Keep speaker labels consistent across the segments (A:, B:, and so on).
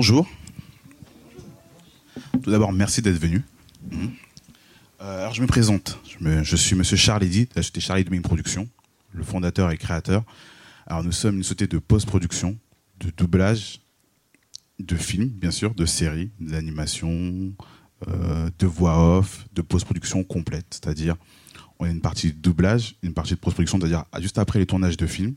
A: bonjour. Tout d'abord, merci d'être venu. Mhm. Euh, alors, je me présente. Je, suis Monsieur Charles Eddy, la société Charlie Domaine Production, le fondateur et créateur. Alors, nous sommes une société de post-production, de doublage, de films, bien sûr, de séries, d'animation, euh, de voix off, de post-production complète. C'est-à-dire, on a une partie de doublage, une partie de post-production, c'est-à-dire juste après les tournages de films.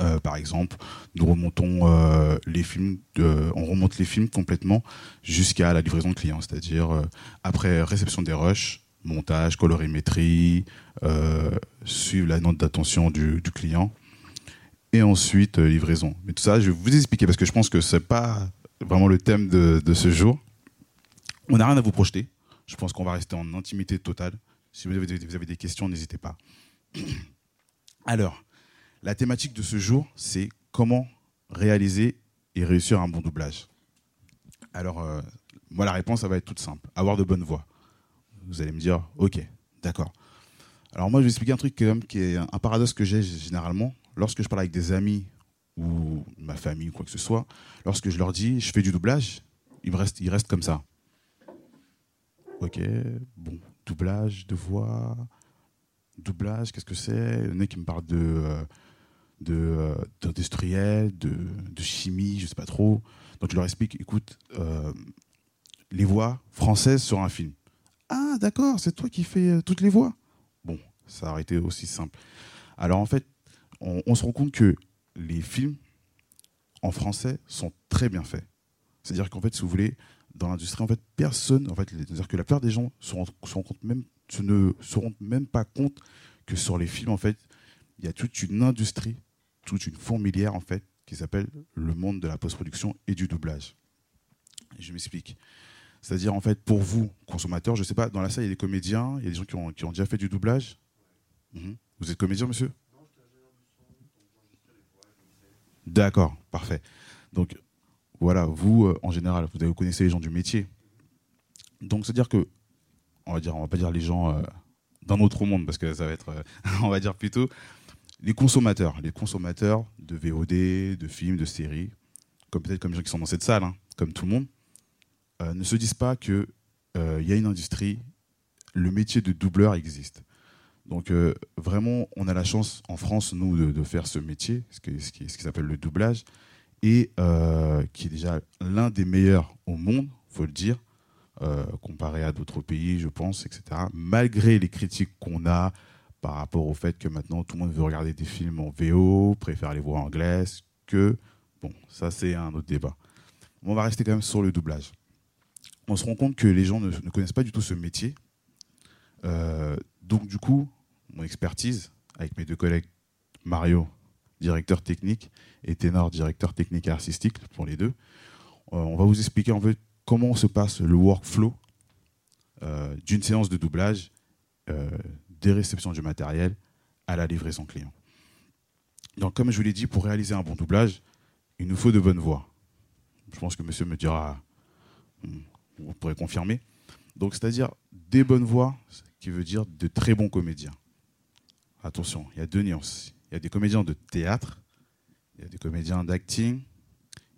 A: Euh, par exemple, nous remontons euh, les films, on remonte les films complètement jusqu'à la livraison de client, c'est-à-dire euh, après réception des rushs, montage, colorimétrie, suivre la note d'attention du, client, et ensuite livraison. Mais tout ça, je vais vous expliquer parce que je pense que c'est pas vraiment le thème de, ce jour. On n'a rien à vous projeter. Je pense qu'on va rester en intimité totale. Si vous avez, vous avez des questions, n'hésitez pas. Alors, la thématique de ce jour, c'est comment réaliser et réussir un bon doublage. Alors, euh, moi, la réponse, ça va être toute simple. Avoir de bonnes voix. Vous allez me dire, ok, d'accord. Alors moi, je vais expliquer un truc qui est un paradoxe que j'ai généralement. Lorsque je parle avec des amis ou ma famille ou quoi que ce soit, lorsque je leur dis, je fais du doublage, ils ils restent comme ça. Ok, bon, doublage de voix, doublage, qu'est-ce que c'est? Il y qui me parlent de... Euh, euh, d'industriel, de, de, chimie, je sais pas trop. Donc je leur explique, écoute, euh, les voix françaises sur un film. Ah d'accord, c'est toi qui fais euh, toutes les voix. Bon, ça aurait été aussi simple. Alors en fait, on, se rend compte que les films en français sont très bien faits. C'est-à-dire qu'en fait, si vous voulez, dans l'industrie, en fait, personne, en fait, c'est-à-dire que la plupart des gens se, compte même, ne se rendent même pas compte que sur les films, en fait, il y a toute une industrie toute une fourmilière en fait qui s'appelle le monde de la post-production et du doublage. je m'explique. C'est-à-dire en fait pour vous consommateurs, je ne sais pas, dans la salle il y a des comédiens, il y a des gens qui ont, déjà fait du doublage. Mhm. Vous êtes comédien, monsieur? D'accord, parfait. Donc voilà, vous euh, en général, vous, connaissez les gens du métier. Donc c'est-à-dire que, on va dire, on va pas dire les gens euh, d'un autre monde parce que ça va être, euh, on va dire plutôt les consommateurs, les consommateurs de VOD, de films, de séries, comme peut-être comme les gens qui sont dans cette salle, hein, comme tout le monde, euh, ne se disent pas qu'il euh, y a une industrie, le métier de doubleur existe. Donc euh, vraiment, on a la chance en France, nous, de, faire ce métier, ce qui, ce qui, s'appelle le doublage, et qui est déjà l'un des meilleurs au monde, faut le dire, comparé à d'autres pays, je pense, etc. Malgré les critiques qu'on a, par rapport au fait que maintenant tout le monde veut regarder des films en VO, préfère les voix anglaises, que... Bon, ça c'est un autre débat. On va rester quand même sur le doublage. On se rend compte que les gens ne, connaissent pas du tout ce métier. Euh, donc du coup, mon expertise, avec mes deux collègues, Mario, directeur technique, et Ténor, directeur technique et artistique, pour les deux, euh, on va vous expliquer en fait comment se passe le workflow euh, d'une séance de doublage des réceptions du matériel à la livraison client. Donc, comme je vous l'ai dit, pour réaliser un bon doublage, il nous faut de bonnes voix. Je pense que monsieur me dira, hmm, vous pourrez confirmer. Donc, c'est-à-dire des bonnes voix, qui veut dire de très bons comédiens. Attention, il y a deux nuances. Il y a des comédiens de théâtre, il y a des comédiens d'acting,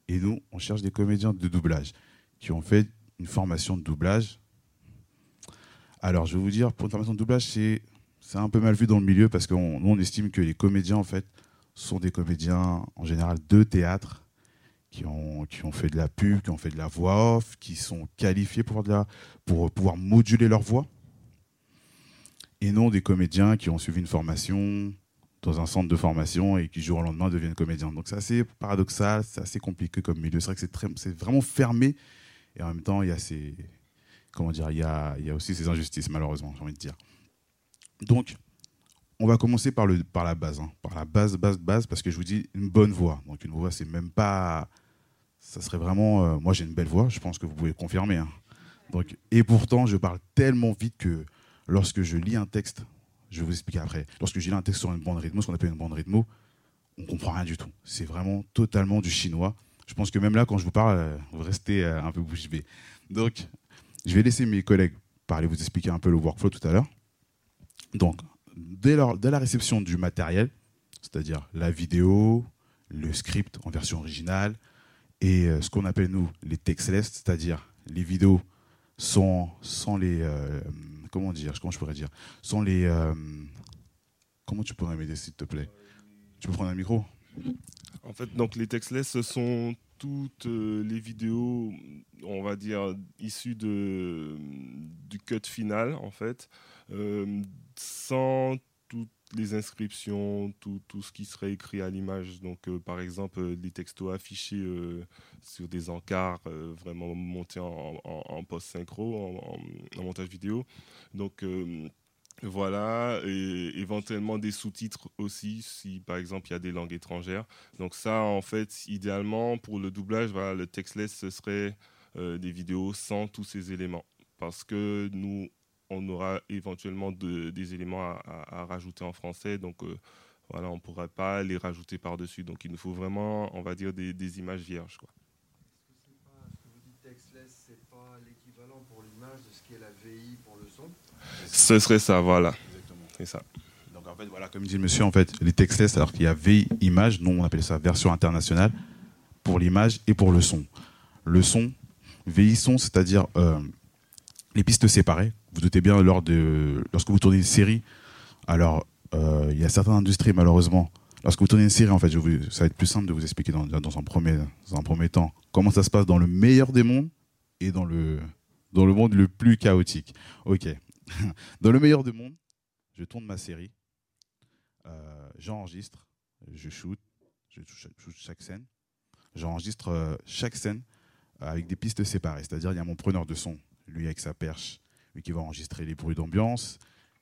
A: et nous, on cherche des comédiens de doublage qui ont fait une formation de doublage. Alors, je vais vous dire, pour une formation de doublage, c'est un peu mal vu dans le milieu parce qu'on on estime que les comédiens, en fait, sont des comédiens, en général, de théâtre, qui ont, qui ont fait de la pub, qui ont fait de la voix off, qui sont qualifiés pour, pour pouvoir moduler leur voix. Et non des comédiens qui ont suivi une formation dans un centre de formation et qui, jour au lendemain, deviennent comédiens. Donc, c'est assez paradoxal, c'est assez compliqué comme milieu. C'est vrai que c'est vraiment fermé. Et en même temps, il y a ces. Comment dire Il y a, aussi ces injustices, malheureusement, j'ai envie de dire. Donc, on va commencer par, le, par la base, hein. par la base, base, base, parce que je vous dis une bonne voix. Donc une voix, c'est même pas, ça serait vraiment, euh, moi j'ai une belle voix, je pense que vous pouvez confirmer. Hein. Donc, et pourtant, je parle tellement vite que lorsque je lis un texte, je vais vous expliquer après. Lorsque je lis un texte sur une bande rythmo, ce qu'on appelle une bande rythmo, on comprend rien du tout. C'est vraiment totalement du chinois. Je pense que même là, quand je vous parle, euh, vous restez euh, un peu bouche bée. Donc, je vais laisser mes collègues parler, vous expliquer un peu le workflow tout à l'heure. Donc, dès, la réception du matériel, c'est-à-dire la vidéo, le script en version originale et ce qu'on appelle nous les textless, c'est-à-dire les vidéos sans, sans les comment dire, comment je pourrais dire, sans les comment tu pourrais m'aider s'il te plaît? Tu peux prendre un micro?
B: En fait, donc les textless, sont toutes les vidéos, on va dire, issues de, du cut final, en fait, sans toutes les inscriptions, tout, tout, ce qui serait écrit à l'image. Donc, euh, par exemple, euh, les textos affichés euh, sur des encarts, vraiment montés en, en, post-synchro, en, montage vidéo. Donc, voilà, et éventuellement des sous-titres aussi, si par exemple il y a des langues étrangères. Donc ça, en fait, idéalement, pour le doublage, voilà, le textless, ce serait des vidéos sans tous ces éléments. Parce que nous, on aura éventuellement des éléments à, rajouter en français. Donc euh, voilà, on ne pourrait pas les rajouter par-dessus. Donc il nous faut vraiment, on va dire, des, images vierges. Quoi.
C: Ce que vous dites textless, ce n'est pas l'équivalent pour l'image de ce qu'est la VI pour le son
B: Ce serait ça, voilà. C'est ça.
A: Donc en fait, voilà, comme dit le monsieur, en fait, les textless, alors qu'il y a VI image, nous on appelle ça version internationale, pour l'image et pour le son. Le son, VI son, c'est-à-dire euh, les pistes séparées, vous doutez bien, lors de, lorsque vous tournez une série, alors euh, il y a certaines industries, malheureusement, lorsque vous tournez une série, en fait, ça va être plus simple de vous expliquer dans, dans, un premier, dans un premier temps comment ça se passe dans le meilleur des mondes et dans le, dans le monde le plus chaotique. Ok. Dans le meilleur des mondes, je tourne ma série, euh, j'enregistre, je shoot, je shoot chaque scène, j'enregistre euh, chaque scène avec des pistes séparées. C'est-à-dire, il y a mon preneur de son, lui avec sa perche, qui va enregistrer les bruits d'ambiance.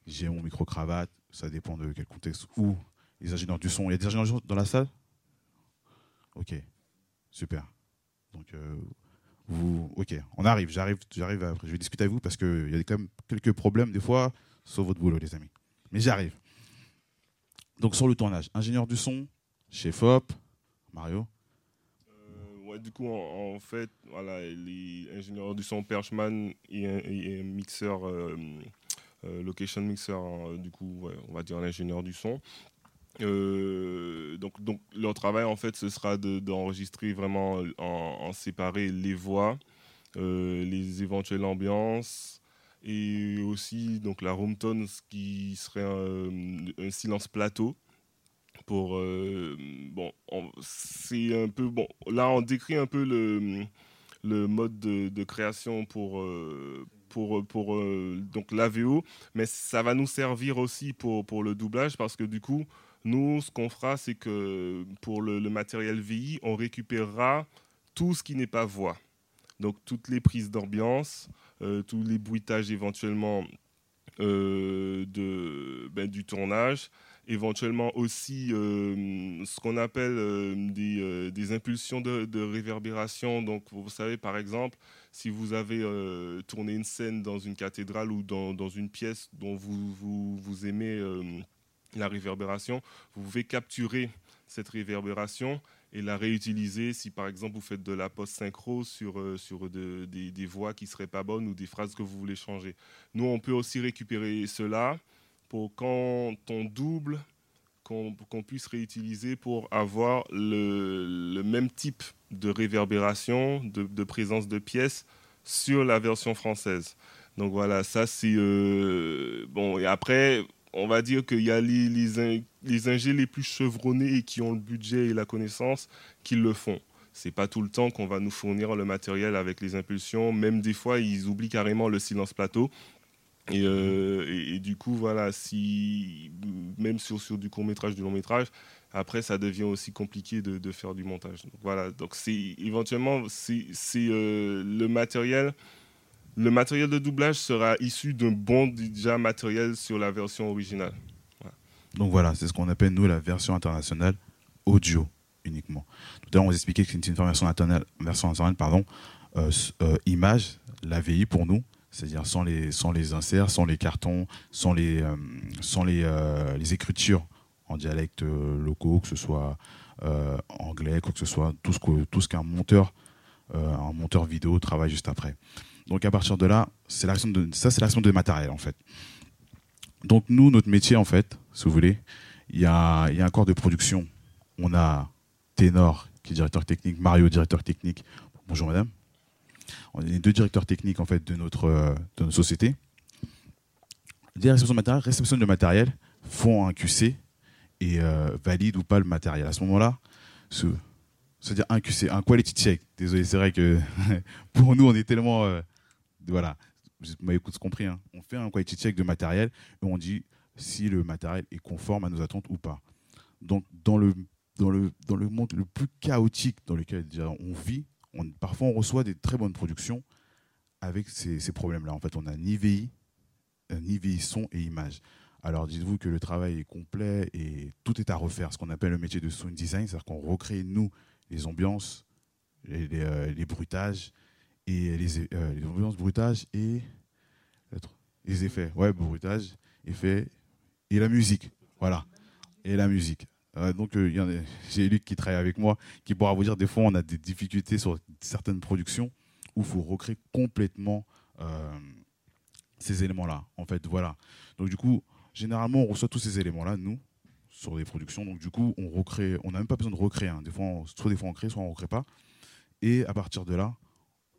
A: J'ai mon micro-cravate, ça dépend de quel contexte. Ou les ingénieurs du son. Il y a des ingénieurs dans la salle? Ok, super. Donc, euh, vous, ok, on arrive, j'arrive, j'arrive après. Je vais discuter avec vous parce qu'il y a quand même quelques problèmes des fois sur votre boulot, les amis. Mais j'arrive. Donc, sur le tournage, ingénieur du son, chef op, Mario
B: du coup, en, fait, voilà, les ingénieurs du son Perchman et un, mixeur, euh, euh, location mixer, hein, du coup, on va dire l'ingénieur du son. Euh, donc, donc, leur travail, en fait, ce sera d'enregistrer vraiment en, séparé les voix, les éventuelles ambiances, et aussi donc la room tone, qui serait un silence plateau pour euh, bon c'est un peu bon là on décrit un peu le, le mode de, création pour euh, pour pour euh, donc l'AVO mais ça va nous servir aussi pour pour le doublage parce que du coup nous ce qu'on fera c'est que pour le, matériel VI on récupérera tout ce qui n'est pas voix donc toutes les prises d'ambiance tous les bruitages éventuellement de ben, du tournage éventuellement aussi euh, ce qu'on appelle euh, euh, des, impulsions de, réverbération. Donc, vous savez, par exemple, si vous avez tourné une scène dans une cathédrale ou dans, une pièce dont vous, vous aimez la réverbération, vous pouvez capturer cette réverbération et la réutiliser si par exemple vous faites de la post-synchro sur, sur des, des, voix qui ne seraient pas bonnes ou des phrases que vous voulez changer. Nous, on peut aussi récupérer cela pour quand on double, qu'on puisse réutiliser pour avoir le, même type de réverbération, de, présence de pièces sur la version française. Donc voilà, ça c'est... Euh, bon, et après, on va dire qu'il y a les, les, les plus chevronnés et qui ont le budget et la connaissance qui le font. C'est pas tout le temps qu'on va nous fournir le matériel avec les impulsions. Même des fois, ils oublient carrément le silence plateau. Euh, et, du coup, voilà, si, même sur, du court métrage, du long métrage, après, ça devient aussi compliqué de, faire du montage. Donc, voilà, donc éventuellement, c'est euh, le matériel. Le matériel de doublage sera issu d'un bon déjà matériel sur la version originale.
A: Donc voilà, c'est ce qu'on appelle nous la version internationale audio uniquement. Tout à l'heure, on vous expliquait que c'est une version internationale, version internationale pardon, euh, image, la VI pour nous, c'est-à-dire sans les, sans les inserts, sans les cartons, sans les, euh, sans les, euh, les, écritures en dialecte euh, locaux, que ce soit anglais, quoi que ce soit, tout ce qu'un monteur, un monteur vidéo travaille juste après. Donc à partir de là, c'est de ça, c'est l'action de matériel en fait. Donc nous, notre métier en fait, si vous voulez, il y a, y a un corps de production. On a ténor qui est directeur technique, Mario, directeur technique. Bonjour madame. On est les deux directeurs techniques en fait de notre, de notre société. Les réceptions de matériel, réception de matériel, font un QC et euh, valident ou pas le matériel. À ce moment-là, ce, c'est-à-dire un QC, un quality check. Désolé, c'est vrai que pour nous, on est tellement, euh, voilà, vous m'avez compris, on fait un quality check de matériel et on dit si le matériel est conforme à nos attentes ou pas. Donc, dans le, monde le plus chaotique dans lequel on vit, on, parfois on reçoit des très bonnes productions avec ces, problèmes-là. En fait, on a ni VI, euh, ni VI son et image. Alors dites-vous que le travail est complet et tout est à refaire, ce qu'on appelle le métier de sound design, c'est-à-dire qu'on recrée, nous, les ambiances, les, les, euh, les bruitages, et les, euh, les bruitages et les effets. Ouais, bruitage, effets et la musique. Voilà. Et la musique. Euh, donc, euh, j'ai Luc qui travaille avec moi, qui pourra vous dire des fois on a des difficultés sur certaines productions où il faut recréer complètement euh, ces éléments-là. En fait, voilà. Donc, du coup, généralement, on reçoit tous ces éléments-là, nous, sur des productions. Donc, du coup, on recrée. On n'a même pas besoin de recréer. hein. Des fois, on- soit des fois on crée, soit on ne recrée pas. Et à partir de là,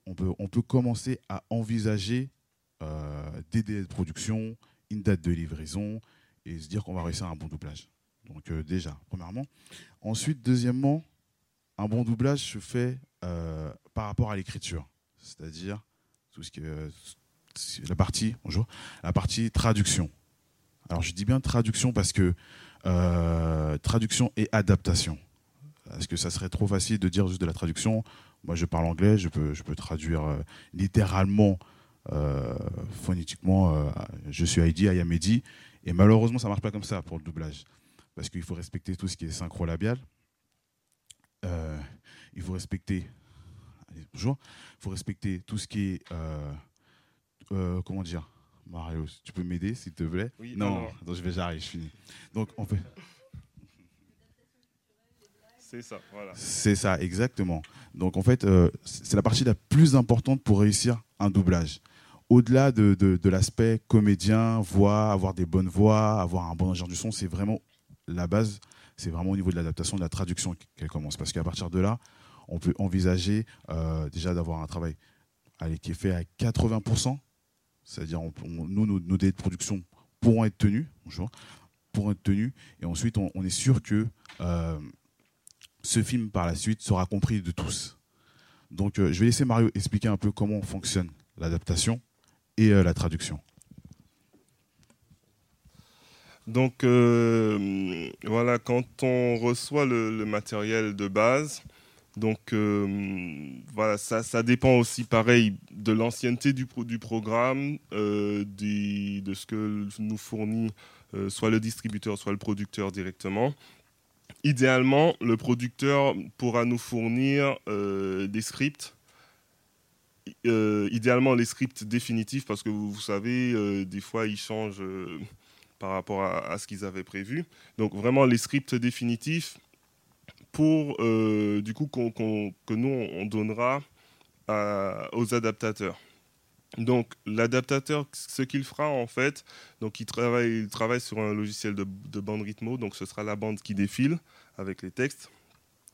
A: on peut, commencer à envisager euh, des délais de production, une date de livraison et se dire qu'on va réussir un bon doublage. Donc euh, déjà, premièrement. Ensuite, deuxièmement, un bon doublage se fait euh, par rapport à l'écriture, c'est-à-dire la partie, bonjour, la partie traduction. Alors je dis bien traduction parce que traduction et adaptation. Parce que ça serait trop facile de dire juste de la traduction. Moi, je parle anglais, je peux, je peux traduire euh, littéralement, euh, phonétiquement, euh, je suis Heidi, I am Eddie. Et malheureusement, ça marche pas comme ça pour le doublage. Parce qu'il faut respecter tout ce qui est synchro-labial. Euh, il faut respecter. allez, bonjour. Il faut respecter tout ce qui est. euh, euh, comment dire? Mario, tu peux m'aider, s'il te plaît?
B: Oui,
A: Non,
B: alors.
A: attends, je vais, j'arrive, je finis. Donc, on fait.
B: C'est ça,
A: exactement. Donc en fait, euh, c'est la partie la plus importante pour réussir un doublage. Au-delà de, de- l'aspect comédien, voix, avoir des bonnes voix, avoir un bon ingénieur du son, c'est vraiment la base. C'est vraiment au niveau de l'adaptation, de la traduction qu'elle commence. Parce qu'à partir de là, on peut envisager euh, déjà d'avoir un travail allez, qui est fait à 80%. C'est-à-dire, nous, nos, délais de production pourront être tenus. Bonjour. Pourront être tenus. Et ensuite, on, on est sûr que euh, ce film par la suite sera compris de tous. Donc euh, je vais laisser Mario expliquer un peu comment fonctionne l'adaptation et euh, la traduction.
B: Donc euh, voilà, quand on reçoit le, matériel de base, donc voilà, ça, dépend aussi pareil de l'ancienneté du, pro- du programme, de ce que nous fournit soit le distributeur, soit le producteur directement. Idéalement, le producteur pourra nous fournir euh, des scripts. Euh, idéalement, les scripts définitifs, parce que vous, savez, euh, des fois, ils changent par rapport à, ce qu'ils avaient prévu. Donc, vraiment, les scripts définitifs pour, du coup, que nous, on donnera aux adaptateurs. Donc, l'adaptateur, ce qu'il fera, en fait, il travaille, il travaille sur un logiciel de, de bande rythmo, donc ce sera la bande qui défile avec les textes.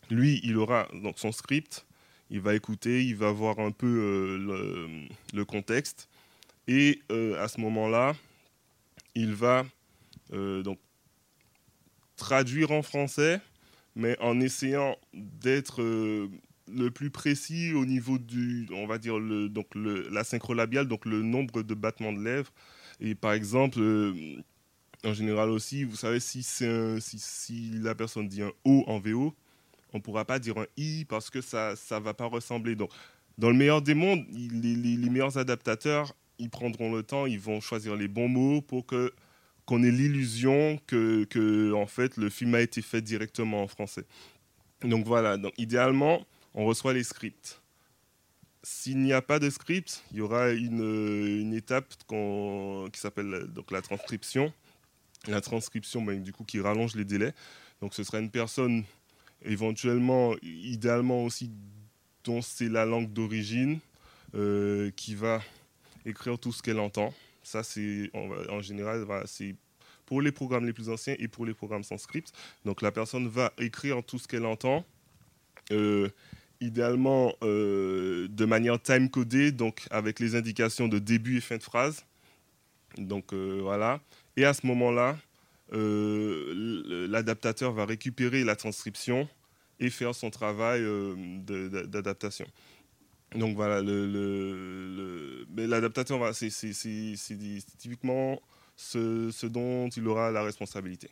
B: Lui, il aura son script, il va écouter, il va voir un peu euh, le, contexte, et euh, à ce moment-là, il va euh, traduire en français, mais en essayant d'être le plus précis au niveau du, on va dire le, donc le, la synchro labiale, donc le nombre de battements de lèvres. Et par exemple, euh, en général aussi, vous savez, si, un- si, si la personne dit un O en VO, on ne pourra pas dire un I parce que ça ne va pas ressembler. Donc, dans le meilleur des mondes, les- les meilleurs adaptateurs, ils prendront le temps, ils vont choisir les bons mots pour que qu'on ait l'illusion que, que en fait le film a été fait directement en français. Donc voilà, donc idéalement, on reçoit les scripts. S'il n'y a pas de script, il y aura une, une étape qui s'appelle euh, donc la transcription. La transcription, ben, du coup, qui rallonge les délais. Donc ce sera une personne éventuellement, idéalement aussi, dont c'est la langue d'origine, euh, qui va écrire tout ce qu'elle entend. Ça, c'est en général, c'est pour les programmes les plus anciens et pour les programmes sans script. Donc la personne va écrire tout ce qu'elle entend idéalement de manière time-codée, donc avec les indications de début et fin de phrase. Donc voilà. Et à ce moment-là, l'adaptateur va récupérer la transcription et faire son travail d'adaptation. Donc voilà, l'adaptateur, le, c'est typiquement ce, dont il aura la responsabilité.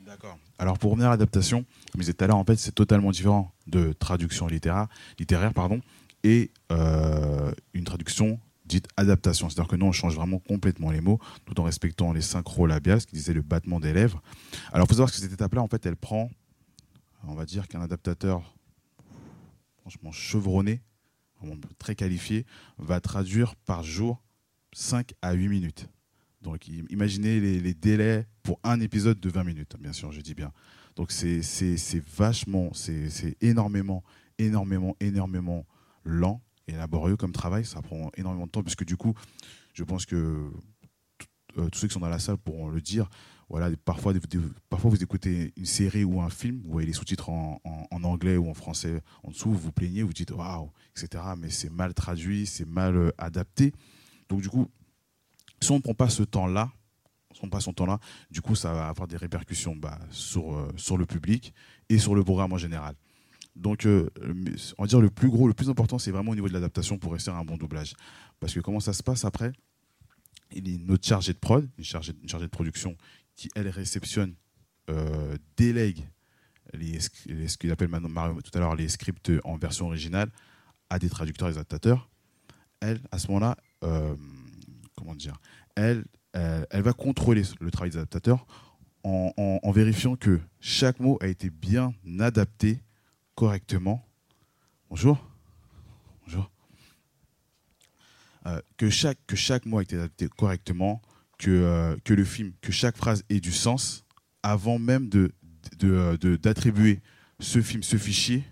A: D'accord. Alors pour revenir à l'adaptation, comme je disais tout à l'heure, en fait, c'est totalement différent de traduction littéraire, littéraire pardon, et euh, une traduction dite adaptation. C'est-à-dire que nous, on change vraiment complètement les mots, tout en respectant les synchro labiales, ce qui disait le battement des lèvres. Alors, il faut savoir que cette étape-là, en fait, elle prend, on va dire qu'un adaptateur, franchement, chevronné, très qualifié, va traduire par jour 5 à 8 minutes. Donc imaginez les, délais pour un épisode de 20 minutes, bien sûr, je dis bien. Donc c'est vachement, c'est énormément, énormément, énormément lent et laborieux comme travail. Ça prend énormément de temps, puisque du coup, je pense que euh, tous ceux qui sont dans la salle pourront le dire. Voilà, parfois, parfois vous écoutez une série ou un film, vous voyez les sous-titres en, anglais ou en français en dessous, vous vous plaignez, vous dites waouh, etc. Mais c'est mal traduit, c'est mal euh, adapté. Donc du coup, si on ne prend pas ce temps-là, on ne pas son temps-là, du coup, ça va avoir des répercussions bah, sur, euh, sur le public et sur le programme en général. Donc, on va dire le plus gros, le plus important, c'est vraiment au niveau de l'adaptation pour rester un bon doublage. Parce que comment ça se passe après? Il y a une autre chargée de prod, une chargée, de production qui, elle, réceptionne, euh, délègue les, ce qu'il appelle maintenant tout à l'heure les scripts en version originale à des traducteurs et adaptateurs. Elle, à ce moment-là, euh, comment dire, elle, elle, va contrôler le travail des adaptateurs en, vérifiant que chaque mot a été bien adapté correctement. Bonjour. Bonjour. Euh, que, chaque, que chaque mot a été adapté correctement, que, euh, que le film, que chaque phrase ait du sens avant même de, d'attribuer de, ce film, ce fichier.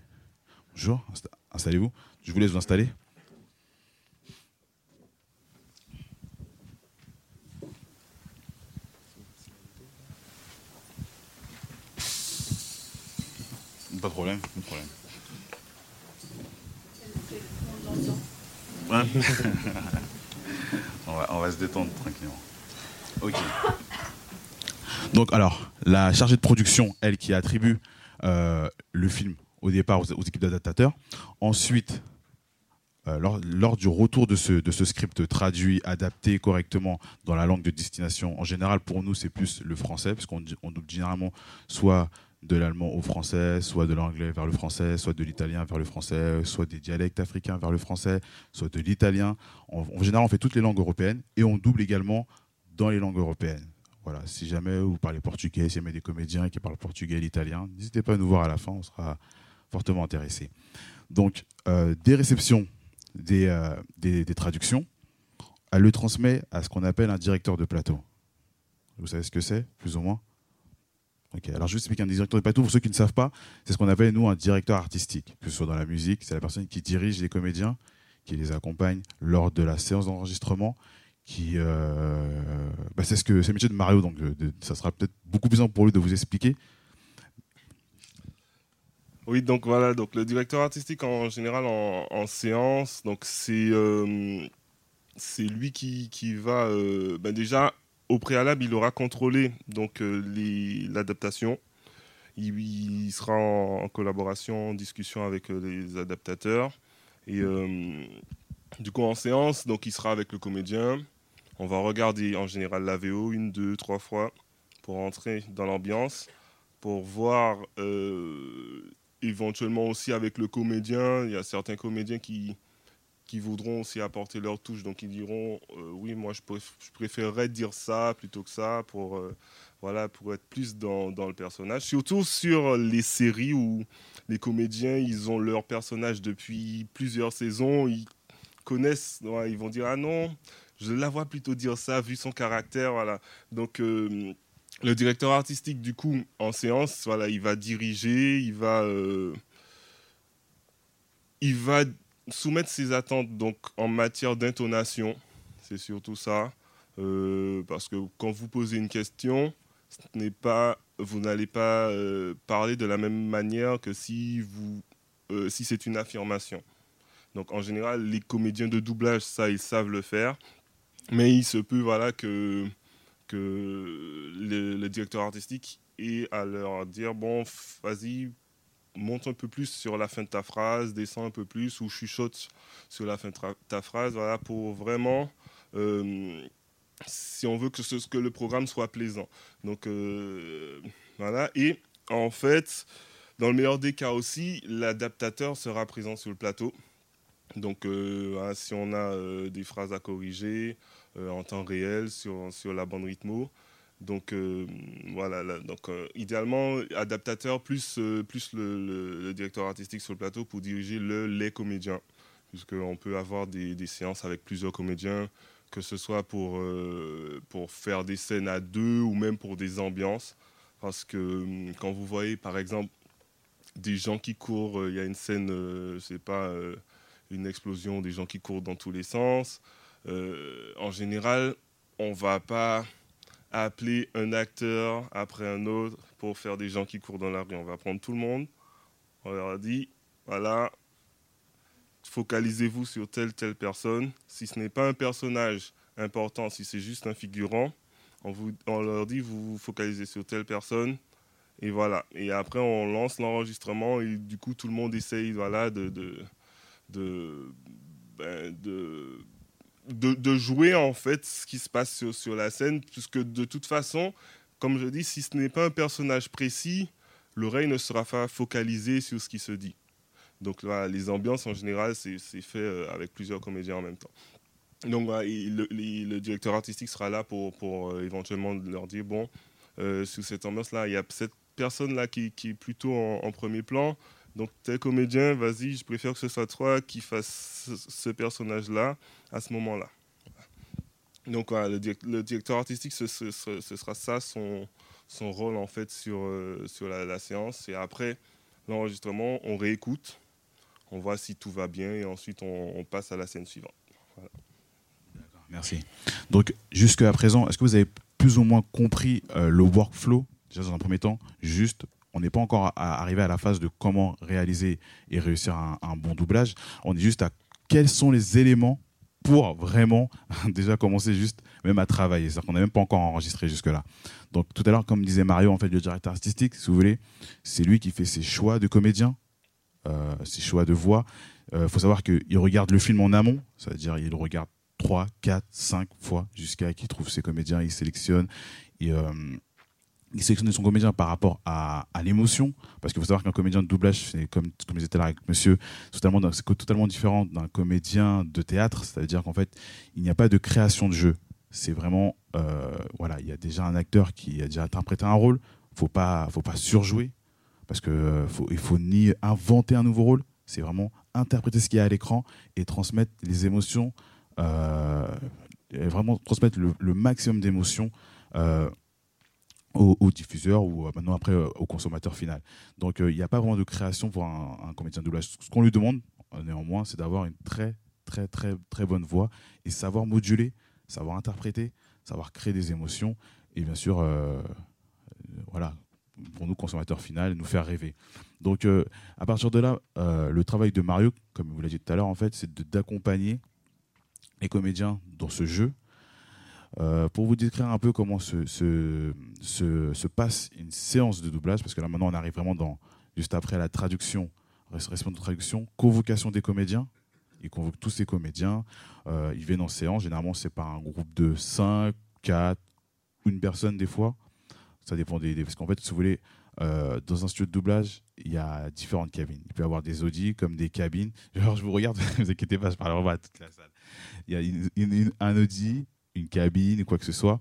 A: Bonjour, installez-vous. Je vous laisse vous installer. Pas de problème, pas de problème. on, va, se détendre tranquillement. Ok. Donc alors, la chargée de production, elle qui attribue euh, le film au départ aux, équipes d'adaptateurs. Ensuite, euh, lors, du retour de ce, de ce script traduit, adapté correctement dans la langue de destination, en général pour nous c'est plus le français, puisqu'on on double généralement soit de l'allemand au français, soit de l'anglais vers le français, soit de l'italien vers le français, soit des dialectes africains vers le français, soit de l'italien. En, général, on fait toutes les langues européennes et on double également dans les langues européennes. Voilà, si jamais vous parlez portugais, si jamais des comédiens qui parlent portugais et l'italien, n'hésitez pas à nous voir à la fin, on sera fortement intéressés. Donc, euh, des réceptions des, euh, des, des traductions, elle le transmet à ce qu'on appelle un directeur de plateau. Vous savez ce que c'est, plus ou moins? Alors je vais expliquer un directeur de plateau, pour ceux qui ne savent pas, c'est ce qu'on appelle nous un directeur artistique, que ce soit dans la musique, c'est la personne qui dirige les comédiens, qui les accompagne lors de la séance d'enregistrement, qui, euh, bah, c'est ce que c'est le métier de Mario, donc ça sera peut-être beaucoup plus simple pour lui de vous expliquer.
B: Oui, donc voilà, donc le directeur artistique en général en, séance, donc c'est euh, c'est lui qui, qui va euh, bah, déjà au préalable, il aura contrôlé donc euh, l'adaptation. Il, sera en, collaboration, en discussion avec euh, les adaptateurs. Et euh, du coup, en séance, donc il sera avec le comédien. On va regarder en général la VO une, deux, trois fois pour entrer dans l'ambiance, pour voir éventuellement aussi avec le comédien. Il y a certains comédiens qui, qui voudront aussi apporter leur touche. Donc ils diront euh, oui, moi je, préférerais dire ça plutôt que ça pour, euh, voilà, pour être plus dans, dans, le personnage. Surtout sur les séries où les comédiens, ils ont leur personnage depuis plusieurs saisons, ils connaissent, ils vont dire ah non, je la vois plutôt dire ça vu son caractère. Voilà. Donc euh, le directeur artistique, du coup, en séance, voilà, il va diriger, il va... il va soumettre ses attentes donc en matière d'intonation, c'est surtout ça, euh, parce que quand vous posez une question, ce n'est pas vous n'allez pas euh, parler de la même manière que si, vous, euh, si c'est une affirmation. Donc en général, les comédiens de doublage, ça, ils savent le faire. Mais il se peut voilà, que, que le, le directeur artistique ait à leur dire, bon, vas-y, monte un peu plus sur la fin de ta phrase, descends un peu plus ou chuchote sur la fin de ta phrase, voilà, pour vraiment, euh, si on veut que, ce, que le programme soit plaisant. Donc euh, voilà, et en fait, dans le meilleur des cas aussi, l'adaptateur sera présent sur le plateau. Donc euh, si on a des phrases à corriger en temps réel sur, sur la bande rythmo, donc euh, voilà, là, donc euh, idéalement adaptateur plus, euh, plus le, directeur artistique sur le plateau pour diriger le, les comédiens, puisqu'on peut avoir des, séances avec plusieurs comédiens, que ce soit pour, pour faire des scènes à deux ou même pour des ambiances, parce que hum, quand vous voyez par exemple des gens qui courent, il y a une scène, euh, c'est pas une explosion, des gens qui courent dans tous les sens. en général, on va pas appeler un acteur après un autre pour faire des gens qui courent dans la rue. On va prendre tout le monde. On leur dit, voilà, focalisez-vous sur telle, telle personne. Si ce n'est pas un personnage important, si c'est juste un figurant, on, vous, on leur dit, vous vous focalisez sur telle personne. Et voilà. Et après, on lance l'enregistrement et du coup, tout le monde essaye voilà, de, de, ben, de, de, jouer en fait ce qui se passe sur, sur la scène, puisque de toute façon, comme je dis, si ce n'est pas un personnage précis, l'oreille ne sera pas focalisée sur ce qui se dit. Donc voilà, les ambiances en général, c'est fait euh, avec plusieurs comédiens en même temps. Donc voilà, le, directeur artistique sera là pour, pour euh, éventuellement leur dire, bon, euh, sous cette ambiance-là, il y a cette personne-là qui, qui est plutôt en premier plan. Donc tel comédien, vas-y, je préfère que ce soit toi qui fasse ce, personnage-là à ce moment-là. Donc voilà, le, direct- le directeur artistique, ce, sera ça son, rôle en fait sur, euh, sur la, séance. Et après l'enregistrement, on réécoute, on voit si tout va bien et ensuite on, passe à la scène suivante.
A: Merci. Donc, jusqu'à présent, est-ce que vous avez plus ou moins compris euh, le workflow Déjà, dans un premier temps, juste, on n'est pas encore arrivé à la phase de comment réaliser et réussir un, bon doublage. On est juste à quels sont les éléments pour vraiment déjà commencer juste même à travailler. C'est-à-dire qu'on n'est même pas encore enregistré jusque-là. Donc, tout à l'heure, comme disait Mario, en fait, le directeur artistique, si vous voulez, c'est lui qui fait ses choix de comédien, euh, ses choix de voix. Il faut savoir qu'il regarde le film en amont, c'est-à-dire il regarde 3, 4, 5 fois jusqu'à qu'il trouve ses comédiens, il sélectionne. Et, euh, il sélectionne son comédien par rapport à, l'émotion, parce qu'il faut savoir qu'un comédien de doublage, c'est comme, comme je disais tout à l'heure avec monsieur, c'est totalement, différent d'un comédien de théâtre, c'est-à-dire qu'en fait, il n'y a pas de création de jeu. C'est vraiment, euh, voilà, il y a déjà un acteur qui a déjà interprété un rôle, faut pas, faut pas surjouer, parce que euh, faut, il faut ni inventer un nouveau rôle, c'est vraiment interpréter ce qu'il y a à l'écran et transmettre les émotions euh, vraiment transmettre le, le maximum d'émotions euh, au, au diffuseur ou euh, maintenant après euh, au consommateur final. Donc euh, il n'y a pas vraiment de création pour un, comédien de doublage. Ce qu'on lui demande néanmoins, c'est d'avoir une très très très très bonne voix et savoir moduler, savoir interpréter, savoir créer des émotions et bien sûr, voilà, pour nous consommateurs final, nous faire rêver. Donc à partir de là, le travail de Mario, comme vous l'avez dit tout à l'heure, en fait, c'est d'accompagner les comédiens dans ce jeu. Euh, pour vous décrire un peu comment se, se, se, se passe une séance de doublage, parce que là maintenant on arrive vraiment dans, juste après la traduction, réception de traduction, convocation des comédiens. Ils convoquent tous ces comédiens, euh, ils viennent en séance, généralement c'est par un groupe de 5, 4, une personne des fois. Ça dépend des. des- parce qu'en fait, si vous voulez, euh, dans un studio de doublage, il y a différentes cabines. Il peut y avoir des audis comme des cabines. Genre, je vous regarde, ne vous inquiétez pas, je parle vraiment à toute la salle. Il y a un audi, une cabine, quoi que ce soit.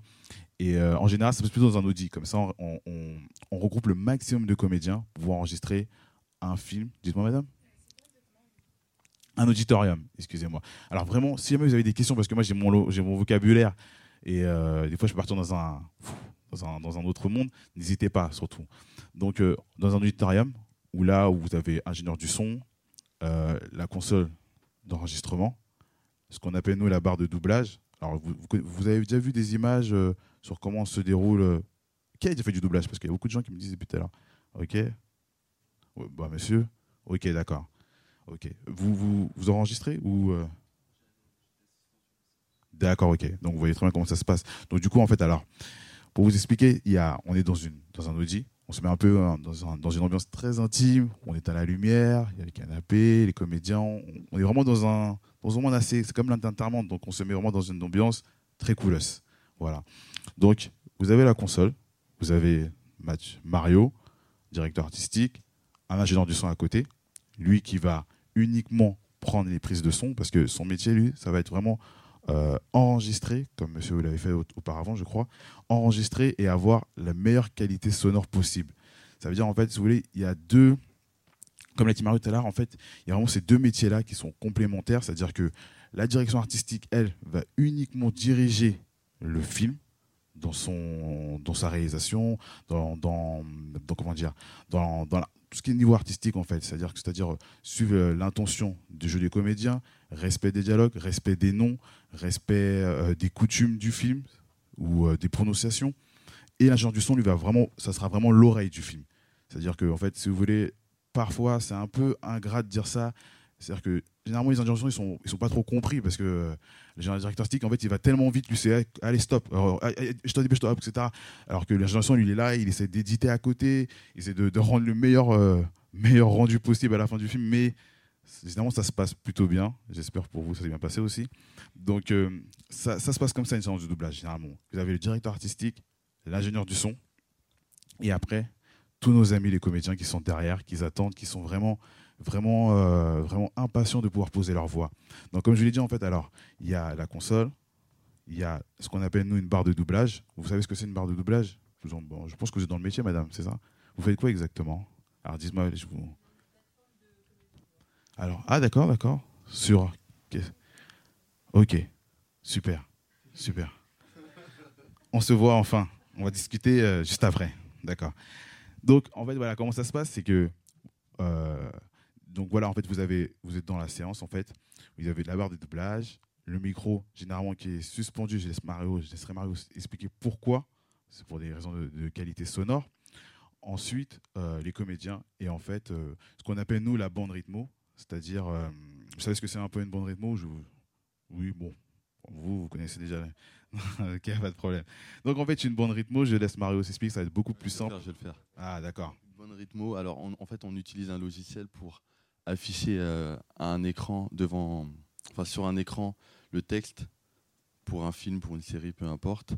A: Et euh, en général, ça se passe plutôt dans un audi. Comme ça, on, regroupe le maximum de comédiens pour pouvoir enregistrer un film. Dites-moi, madame un auditorium, excusez-moi. Alors vraiment, si jamais vous avez des questions, parce que moi j'ai mon, mon vocabulaire et euh, des fois je peux partir dans un, dans un, dans un autre monde, n'hésitez pas surtout. Donc euh, dans un auditorium, où là où vous avez ingénieur du son, la console d'enregistrement, ce qu'on appelle nous la barre de doublage. Alors vous, vous- avez déjà vu des images euh, sur comment se déroule, euh, Qui a déjà fait du doublage Parce qu'il y a beaucoup de gens qui me disent depuis tout à l'heure. Ok. Bah, monsieur. Ok, d'accord. Ok. Vous, vous, enregistrez ou euh? D'accord, ok. Donc vous voyez très bien comment ça se passe. Donc du coup, en fait, alors, pour vous expliquer, il y a, on est dans, une, dans un Audi. On se met un peu hein, dans, un- dans une ambiance très intime. On est à la lumière, il y a les canapés, les comédiens. On est vraiment dans un, un monde assez. C'est comme l'intermonde. Donc on se met vraiment dans une ambiance très coolos. Voilà. Donc vous avez la console, vous avez Mario, directeur artistique, un ingénieur du son à côté, lui qui va uniquement prendre les prises de son parce que son métier, lui, ça va être vraiment euh, enregistrer, comme monsieur vous l'avez fait au- auparavant, je crois, enregistrer et avoir la meilleure qualité sonore possible. Ça veut dire, en fait, si vous voulez, il y a deux, comme l'a dit Mario tout à l'heure, en fait, il y a vraiment ces deux métiers-là qui sont complémentaires, c'est-à-dire que la direction artistique, elle, va uniquement diriger le film dans, son, dans sa réalisation, dans, dans, comment dire, dans, tout ce qui est niveau artistique, en fait, c'est-à-dire c'est-à-dire euh, suivre euh, l'intention du jeu des comédiens, respect des dialogues, respect des noms, respect euh, des coutumes du film ou euh, des prononciations. Et l'ingénieur du son, lui, va vraiment, ça sera vraiment l'oreille du film. C'est-à-dire que, en fait, si vous voulez, parfois, c'est un peu ingrat de dire ça. C'est-à-dire que, généralement, les son, ils sont, ils sont pas trop compris parce que euh, le directeur artistique, en fait, il va tellement vite, lui, c'est allez, stop, alors, allez, je te dépêche, toi, etc. Alors que lui, il est là, il essaie d'éditer à côté, il essaie de, rendre le meilleur, euh, meilleur rendu possible à la fin du film, mais Évidemment, ça se passe plutôt bien. J'espère pour vous, ça s'est bien passé aussi. Donc, euh, ça se passe comme ça, une séance de doublage, généralement. Vous avez le directeur artistique, l'ingénieur du son, et après, tous nos amis, les comédiens qui sont derrière, qui attendent, qui sont vraiment, vraiment, euh, vraiment impatients de pouvoir poser leur voix. Donc, comme je l'ai dit, en fait, alors, il y a la console, il y a ce qu'on appelle, nous, une barre de doublage. Vous savez ce que c'est une barre de doublage? Bon, je pense que vous êtes dans le métier, madame, c'est ça? Vous faites quoi exactement? Alors, dites-moi, je vous... Alors, ah d'accord, d'accord. Sur. Ok, super, super. On se voit enfin. On va discuter euh, juste après. D'accord. Donc, en fait, voilà, comment ça se passe, c'est que. euh, donc voilà, en fait, vous avez, vous êtes dans la séance, en fait. Vous avez la barre de doublage, le micro, généralement qui est suspendu. Je Mario, je laisserai Mario expliquer pourquoi. C'est pour des raisons de, de qualité sonore. Ensuite, euh, les comédiens et en fait, euh, ce qu'on appelle nous la bande rythmo, c'est-à-dire, vous savez ce que c'est un peu une bande rythmo? Oui, bon, vous, vous connaissez déjà. ok, pas de problème. Donc en fait, une bande rythmo, je laisse Mario s'expliquer, ça va être beaucoup plus
D: Je vais
A: simple.
D: le faire, je vais le faire.
A: Ah, d'accord.
D: Bonne rythmo. Alors, on- en fait, on utilise un logiciel pour afficher euh, à un écran devant, enfin sur un écran, le texte pour un film, pour une série, peu importe.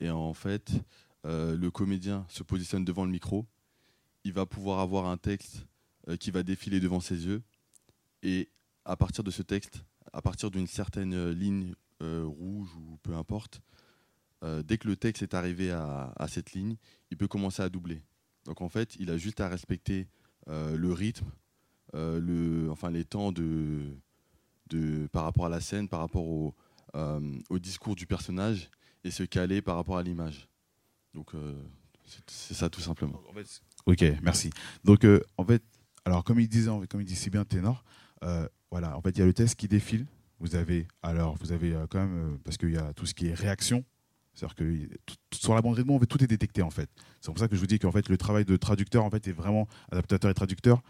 D: Et en fait, euh, le comédien se positionne devant le micro. Il va pouvoir avoir un texte euh, qui va défiler devant ses yeux. Et à partir de ce texte, à partir d'une certaine ligne euh, rouge ou peu importe, euh, dès que le texte est arrivé à- à cette ligne, il peut commencer à doubler. Donc en fait, il a juste à respecter euh, le rythme, euh, le, enfin les temps de, de, par rapport à la scène, par rapport au, euh, au discours du personnage et se caler par rapport à l'image. Donc euh, c'est ça tout simplement.
A: En fait, ok, merci. Donc, euh, en fait, alors comme il disait, comme il dit si bien Ténor, euh, voilà, en fait, il y a le test qui défile. Vous avez, alors, vous avez euh, quand même, euh, parce qu'il y a tout ce qui est réaction, c'est-à-dire que sur la bande rythmo, en fait, tout est détecté en fait. C'est pour ça que je vous dis qu'en fait, le travail de traducteur, en fait, est vraiment adaptateur et traducteur.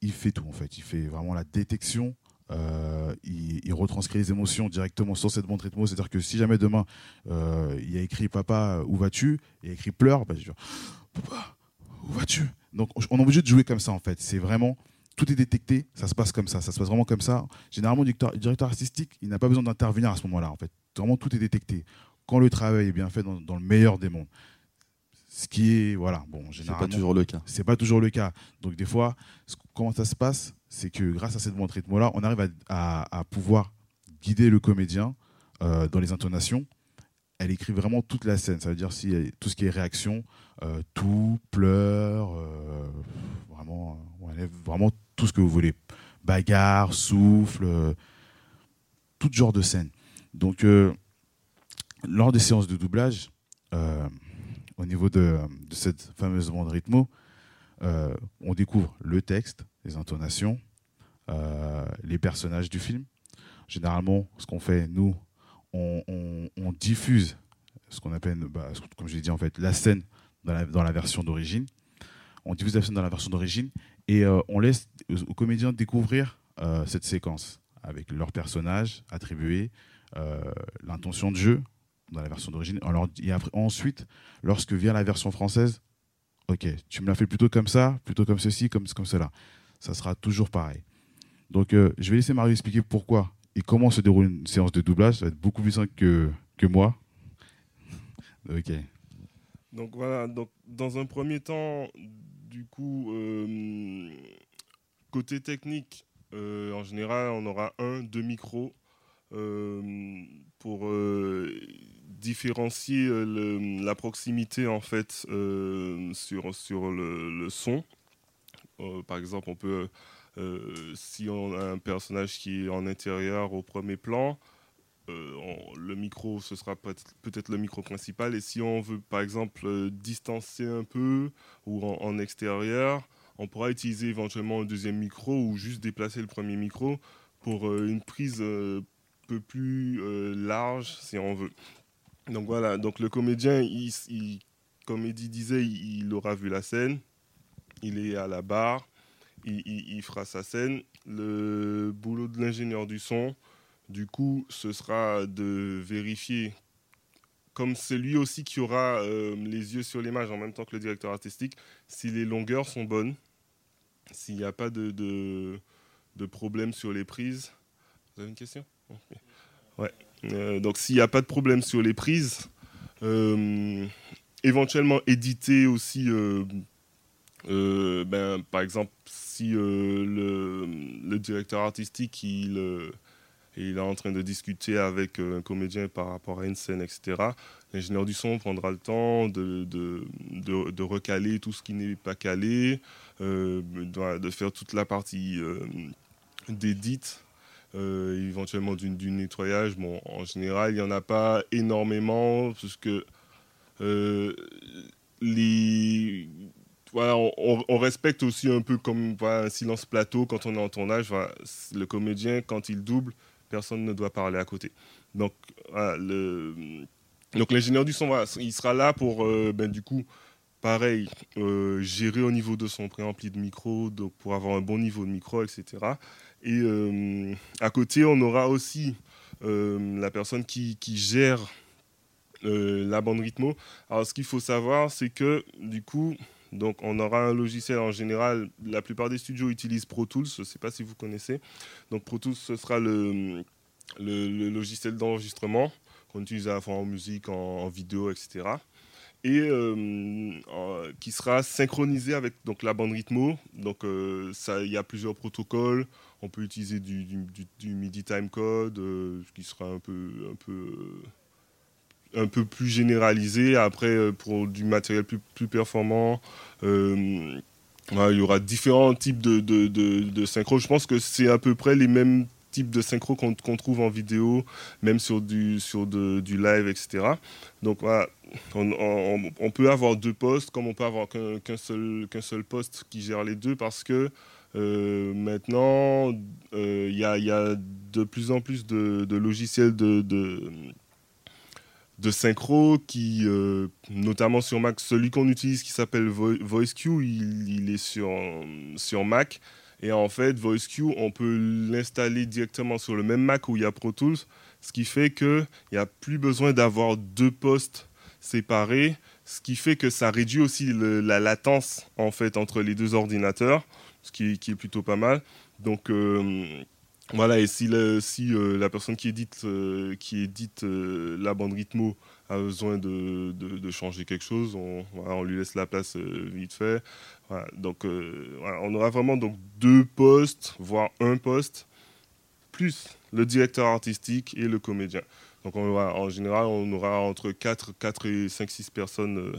A: Il fait tout en fait. Il fait vraiment la détection. euh, il, retranscrit les émotions directement sur cette bande rythmo. C'est-à-dire que si jamais demain il y a écrit papa, où vas-tu? Et écrit pleure, bah, je dis papa, où vas-tu? Donc on est obligé de jouer comme ça en fait. C'est vraiment tout est détecté, ça se passe comme ça, ça se passe vraiment comme ça. Généralement, le directeur, le directeur artistique, il n'a pas besoin d'intervenir à ce moment-là en fait. Vraiment tout est détecté. Quand le travail est bien fait dans, dans le meilleur des mondes. Ce qui est voilà, bon,
D: C'est
A: généralement
D: pas toujours le cas.
A: c'est pas toujours le cas. Donc des fois, comment ça se passe, c'est que grâce à cette bande rythmo-là, on arrive à, à- à pouvoir guider le comédien euh, dans les intonations. Elle écrit vraiment toute la scène. Ça veut dire si elle- tout ce qui est réaction, euh, tout, pleure, euh, vraiment, euh, ouais, vraiment tout ce que vous voulez. Bagarre, souffle, euh, tout genre de scène. Donc euh, lors des séances de doublage, euh, au niveau de, cette fameuse bande rythmo, on découvre le texte, les intonations, les personnages du film. Généralement, ce qu'on fait, nous, on, diffuse ce qu'on appelle, bah, comme je l'ai dit en fait, la scène dans la version d'origine. On diffuse la scène dans la version d'origine et euh, on laisse aux comédiens découvrir euh, cette séquence avec leur personnage attribué, euh, l'intention de jeu dans la version d'origine. Et ensuite, lorsque vient la version française, ok, tu me l'as fait plutôt comme ça, plutôt comme ceci, comme, comme cela. Ça sera toujours pareil. Donc, je vais laisser Mario expliquer pourquoi et comment se déroule une séance de doublage. Ça va être beaucoup plus simple que, que moi. ok.
B: Donc voilà, donc dans un premier temps, du coup, euh, côté technique, euh, en général, on aura un, deux micros euh, pour différencier la proximité en fait sur, le, son. Par exemple, on peut, si on a un personnage qui est en intérieur au premier plan, on- le micro, ce sera peut- peut-être le micro principal. Et si on veut, par exemple, euh, distancer un peu ou en, extérieur, on pourra utiliser éventuellement un deuxième micro ou juste déplacer le premier micro pour euh, une prise euh, peu plus euh, large, si on veut. Donc voilà, donc le comédien, il, il- comme Eddie disait, il, aura vu la scène, il est à la barre, il fera sa scène. Le boulot de l'ingénieur du son, du coup, ce sera de vérifier, comme c'est lui aussi qui aura euh, les yeux sur l'image en même temps que le directeur artistique, si les longueurs sont bonnes, s'il n'y a pas de, problème sur les prises. Vous avez une question? Ouais. Euh, donc s'il n'y a pas de problème sur les prises, euh, éventuellement éditer aussi, ben, par exemple, si le directeur artistique il, euh, il est en train de discuter avec euh, un comédien par rapport à une scène, etc. L'ingénieur du son prendra le temps de, de, recaler tout ce qui n'est pas calé, euh, de, faire toute la partie euh, d'édit, euh, éventuellement du, nettoyage. Bon, en général, il n'y en a pas énormément, puisque euh, les... On, respecte aussi un peu comme un silence plateau quand on est en tournage. Le comédien, quand il double, personne ne doit parler à côté. Donc, l'ingénieur du son, il sera là pour, euh, ben, du coup, pareil, euh, gérer au niveau de son préampli de micro, donc pour avoir un bon niveau de micro, etc. Et euh, à côté, on aura aussi la personne qui, qui gère la bande rythmo. Alors ce qu'il faut savoir, c'est que du coup, donc on aura un logiciel en général, la plupart des studios utilisent Pro Tools, je ne sais pas si vous connaissez. Donc Pro Tools, ce sera le, le, logiciel d'enregistrement qu'on utilise à la fois en musique, en, vidéo, etc. Et euh, qui sera synchronisé avec donc, la bande rythmo. Donc euh, il y a plusieurs protocoles. On peut utiliser du, du, du- du MIDI timecode, euh, qui sera un peu, un peu, un peu plus généralisé. Après, euh, pour du matériel plus, performant, euh, il y aura différents types de, de, synchro. Je pense que c'est à peu près les mêmes types de synchro qu'on trouve en vidéo, même sur du, live, etc. Donc on, peut avoir deux postes, comme on peut avoir qu'un seul, qu'un seul poste qui gère les deux, parce que euh, maintenant, il y, a, de plus en plus de, logiciels de, de synchro qui, euh, notamment sur Mac, celui qu'on utilise qui s'appelle Vo- VoiceQ, il, est sur, sur Mac. Et en fait, VoiceQ, on peut l'installer directement sur le même Mac où il y a Pro Tools, ce qui fait qu'il n'y a plus besoin d'avoir deux postes séparés, ce qui fait que ça réduit aussi la latence en fait entre les deux ordinateurs, ce qui, qui est plutôt pas mal. Donc euh, voilà, et si, le- si euh, la personne qui édite, euh, qui édite euh, la bande rythmo a besoin de, de- de changer quelque chose, on, voilà, on lui laisse la place euh, vite fait. Voilà, donc euh, voilà, on aura vraiment donc deux postes, voire un poste, plus le directeur artistique et le comédien. Donc on aura, en général, on aura entre 4, 4 et 5, 6 personnes euh,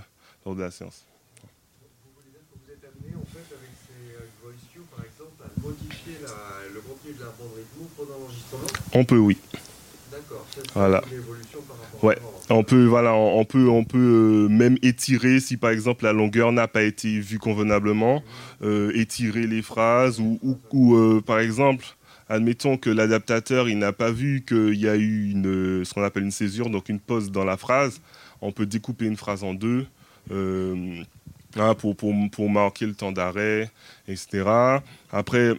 B: lors de la séance.
C: Vous voulez dire que vous êtes amené, en fait, avec ces VoiceQ, par exemple, à modifier la- le contenu de la bande rythmo pendant l'enregistrement
B: On peut, oui.
C: D'accord.
B: Voilà.
C: par
B: Ouais.
C: à.
B: On peut, voilà, on on peut, on peut euh, même étirer si par exemple la longueur n'a pas été vue convenablement, euh, étirer les phrases ou, ou- ou, euh, par exemple, admettons que l'adaptateur il n'a pas vu qu'il y a eu une, ce qu'on appelle une césure, donc une pause dans la phrase. On peut découper une phrase en deux, hein, pour, pour, pour marquer le temps d'arrêt, etc. Après,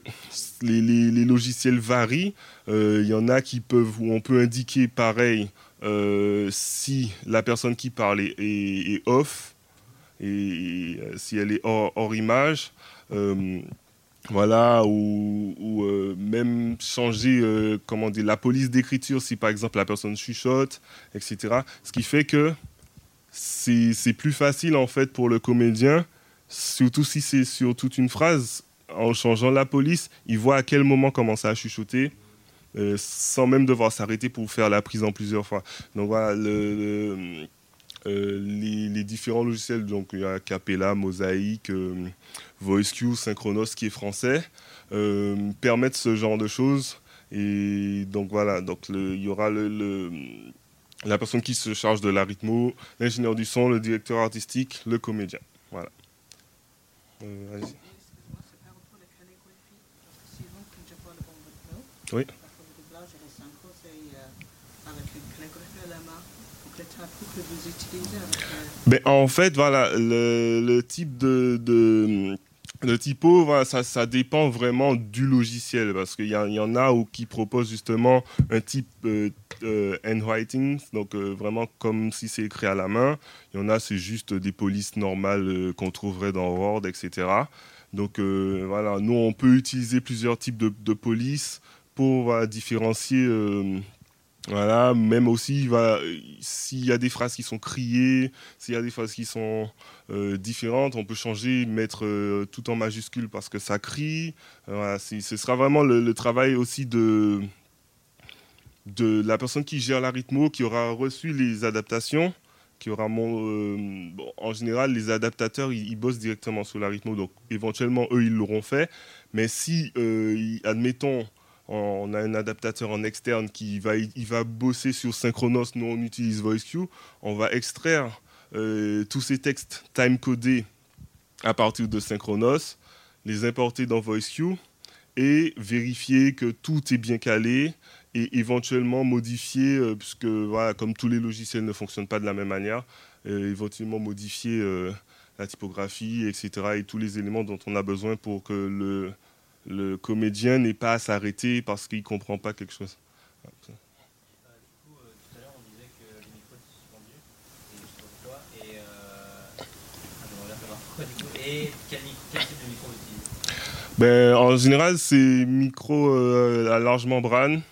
B: les, les- logiciels varient. Euh, Il y en a qui peuvent, où on peut indiquer pareil euh, si la personne qui parle est, off et euh, si elle est hors, hors image. Euh, voilà, ou, euh, même changer euh, comment dire, la police d'écriture si par exemple la personne chuchote, etc. Ce qui fait que c'est plus facile en fait pour le comédien, surtout si c'est sur toute une phrase, en changeant la police, il voit à quel moment commencer à chuchoter. euh, sans même devoir s'arrêter pour faire la prise en plusieurs fois. Donc voilà, euh, les, différents logiciels, donc il y a Capella, Mosaic, euh, VoiceQ, Synchronos qui est français, permettent ce genre de choses. Et donc voilà, donc il y aura le- la personne qui se charge de la rythmo, l'ingénieur du son, le directeur artistique, le comédien. Voilà. Euh, Oui.
E: euh, euh,
B: Ben, en fait, voilà, le, type de, de typo, voilà, ça, ça dépend vraiment du logiciel parce qu'il y, en a où, qui proposent justement un type euh, euh, handwriting, donc euh, vraiment comme si c'est écrit à la main. Il y en a, c'est juste des polices normales euh, qu'on trouverait dans Word, etc. Donc euh, voilà, nous, on peut utiliser plusieurs types de, de polices pour voilà, différencier. Voilà, même aussi, s'il y a des phrases qui sont criées, s'il y a des phrases qui sont euh, différentes, on peut changer, mettre euh, tout en majuscule parce que ça crie. Euh, ce sera vraiment le, travail aussi de, la personne qui gère la rythmo, qui aura reçu les adaptations, qui aura en général, les adaptateurs, ils, ils bossent directement sur la rythmo, donc éventuellement, eux, ils l'auront fait. Mais si, admettons, on a un adaptateur en externe qui va, il va bosser sur Synchronos, nous on utilise VoiceQ, on va extraire euh, tous ces textes time-codés à partir de Synchronos, les importer dans VoiceQ et vérifier que tout est bien calé et éventuellement modifier, euh, puisque voilà, comme tous les logiciels ne fonctionnent pas de la même manière, euh, éventuellement modifier la typographie, etc. et tous les éléments dont on a besoin pour que le, le comédien n'ait pas à s'arrêter parce qu'il ne comprend pas quelque chose.
F: Euh, euh. Et. Euh... Quel, quel type de micro
B: Ben, en général, c'est micro euh, à large membrane,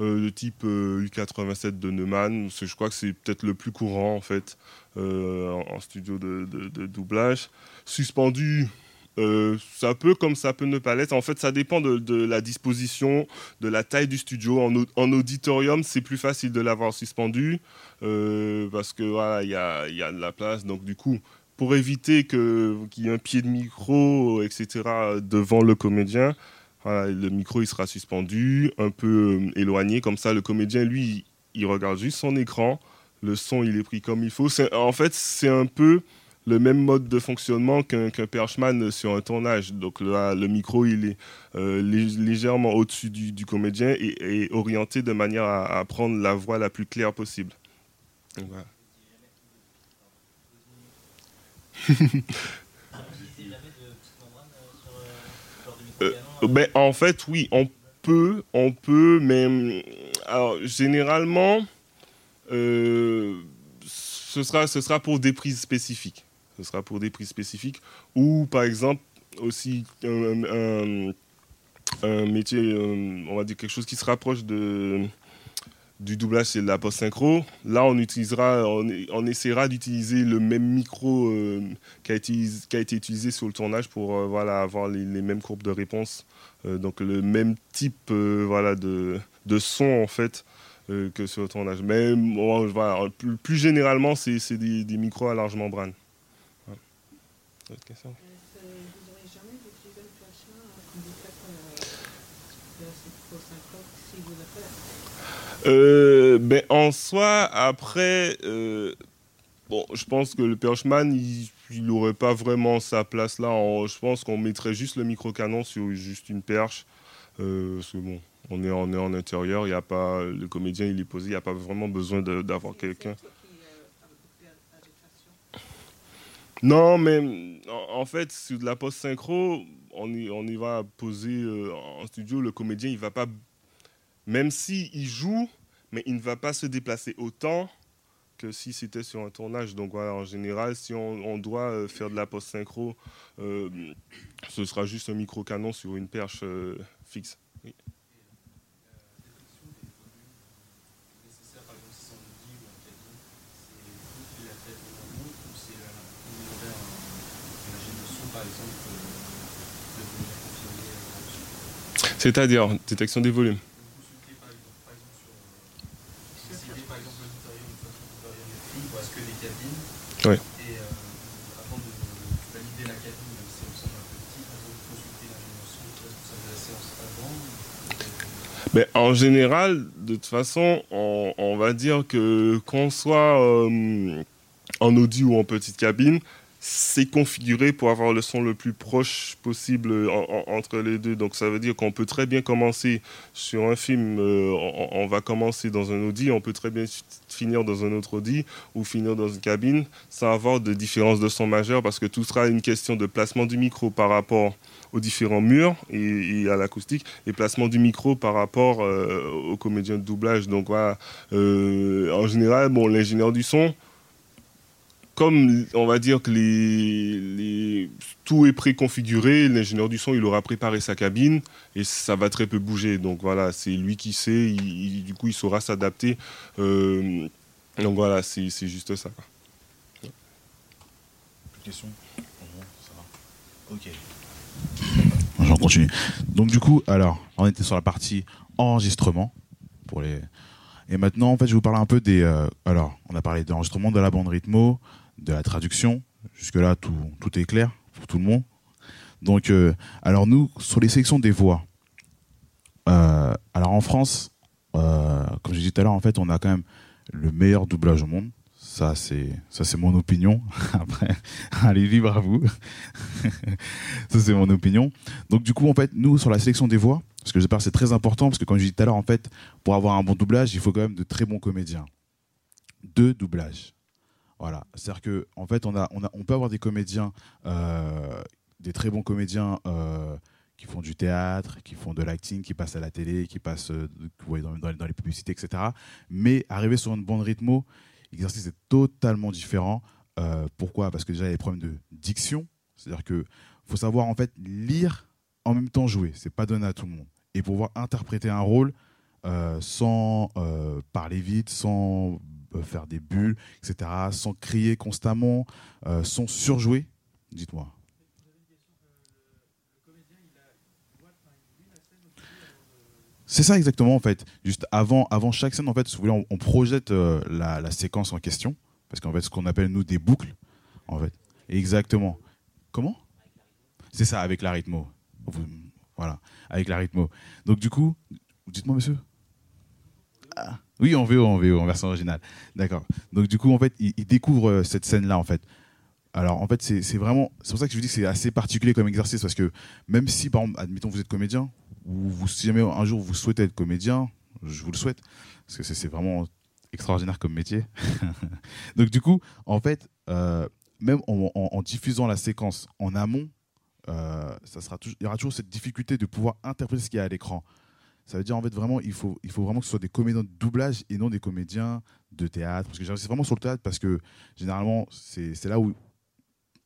B: euh, de type euh, U87 de Neumann. Je crois que c'est peut-être le plus courant en fait euh, en, en studio de, de- de doublage. Suspendu, euh, ça peut comme ça peut ne pas l'être. En fait, ça dépend de, la disposition, de la taille du studio. En, au- en auditorium, c'est plus facile de l'avoir suspendu euh, parce que voilà, il y a, de la place. Donc du coup, pour éviter qu'il y ait un pied de micro, etc., devant le comédien, le micro il sera suspendu, un peu euh, éloigné, comme ça le comédien, lui, il, regarde juste son écran, le son il est pris comme il faut. En fait, c'est un peu le même mode de fonctionnement qu'un qu'un perchman sur un tournage. Donc là, le micro, il est euh, lég- légèrement au-dessus du, du comédien et, orienté de manière à, prendre la voix la plus claire possible.
F: Euh,
B: Ben, en fait, oui, on peut, on peut, mais alors, généralement, euh, ce, sera, ce sera pour des prises spécifiques. Ce sera pour des prises spécifiques. Ou, par exemple, aussi un, métier, euh, on va dire quelque chose qui se rapproche de, du doublage, c'est de la post-synchro. Là, on utilisera, on, essaiera d'utiliser le même micro euh, qui, a été, utilisé sur le tournage pour euh, voilà, avoir les, mêmes courbes de réponse. Donc le même type voilà, de, de son en fait que sur le tournage. Mais voilà, plus, généralement, c'est des micros à large membrane. Voilà. Autre question
E: euh,
B: ben, en soi, après, euh, bon, je pense que le Perchman, il n'aurait pas vraiment sa place là. En- je pense qu'on mettrait juste le micro-canon sur juste une perche. Euh, parce que bon, on est, on est en intérieur, y a pas, le comédien il est posé, il n'y a pas vraiment besoin d'avoir quelqu'un.
E: c'est un truc qui, euh, avec beaucoup d'agitation.
B: Non, mais en, fait, sur de la post-synchro, on y, on y va poser euh, en studio. Le comédien, il va pas. Même s'il il joue, mais il ne va pas se déplacer autant que si c'était sur un tournage. Donc voilà, en général, si on, doit euh, faire de la post-synchro, euh, ce sera juste un micro-canon sur une perche fixe. C'est-à-dire détection des volumes. Oui. Et euh, avant de valider la cabine, même si elle semble un peu petite, avant de consulter la dimension, ça de la séance avant. Mais en général, de toute façon, on, on va dire que qu'on soit euh, en Audi ou en petite cabine, c'est configuré pour avoir le son le plus proche possible entre les deux. Donc ça veut dire qu'on peut très bien commencer sur un film, euh, on, va commencer dans un Audi, on peut très bien finir dans un autre Audi ou finir dans une cabine sans avoir de différence de son majeur parce que tout sera une question de placement du micro par rapport aux différents murs et, à l'acoustique et placement du micro par rapport euh, aux comédiens de doublage. Donc euh, en général, bon, l'ingénieur du son, comme on va dire que les, tout est préconfiguré, l'ingénieur du son, il aura préparé sa cabine et ça va très peu bouger. Donc voilà, c'est lui qui sait, du coup, il saura s'adapter. Euh, donc voilà, c'est juste ça. Plus
A: de questions Ça va Ok. J'en continue. Donc du coup, alors, on était sur la partie enregistrement pour les. Et maintenant, en fait, je vais vous parler un peu des. Euh, alors, on a parlé d'enregistrement de la bande rythmo, de la traduction. Jusque-là, tout, tout, est clair pour tout le monde. Donc, euh, alors nous, sur les sélections des voix, euh, alors en France, euh, comme je disais tout à l'heure, en fait, on a quand même le meilleur doublage au monde. Ça, c'est ça, c'est mon opinion. Après, allez libre à vous. ça, c'est mon opinion. Donc, du coup, en fait, nous, sur la sélection des voix, parce que je c'est très important, parce que comme je disais tout à l'heure, en fait, pour avoir un bon doublage, il faut quand même de très bons comédiens. Deux doublages. Voilà, c'est-à-dire que en fait, on a, on a, on peut avoir des comédiens, euh, des très bons comédiens euh, qui font du théâtre, qui font de l'acting, qui passent à la télé, qui passent euh, dans, les publicités, etc. Mais arriver sur une bande rythmo, l'exercice est totalement différent. pourquoi? Parce que déjà, il y a des problèmes de diction, c'est-à-dire que faut savoir en fait lire en même temps jouer. C'est pas donné à tout le monde. Et pouvoir interpréter un rôle sans parler vite, sans faire des bulles, etc., sans crier constamment, euh, sans surjouer Dites-moi. C'est ça exactement en fait. Juste avant, avant chaque scène, en fait, vous voulez, on, projette euh, la, séquence en question, parce qu'en fait, ce qu'on appelle nous des boucles, en fait. Exactement. Comment? C'est ça, avec la rythmo. Voilà, avec la rythmo. Donc du coup, dites-moi, monsieur. Oui, en VO, en VO, en version originale. D'accord. Donc du coup, en fait, il, découvre euh, cette scène-là, en fait. Alors, en fait, c'est vraiment, c'est pour ça que je vous dis que c'est assez particulier comme exercice parce que même si, par exemple, admettons vous êtes comédien, ou vous, si jamais un jour vous souhaitez être comédien, je vous le souhaite parce que c'est vraiment extraordinaire comme métier. Donc du coup, en fait, euh, même en, diffusant la séquence en amont, euh, ça sera il y aura toujours cette difficulté de pouvoir interpréter ce qu'il y a à l'écran. Ça veut dire en fait vraiment, il faut, il faut vraiment que ce soit des comédiens de doublage et non des comédiens de théâtre. Parce que j'insiste vraiment sur le théâtre parce que généralement, c'est là où,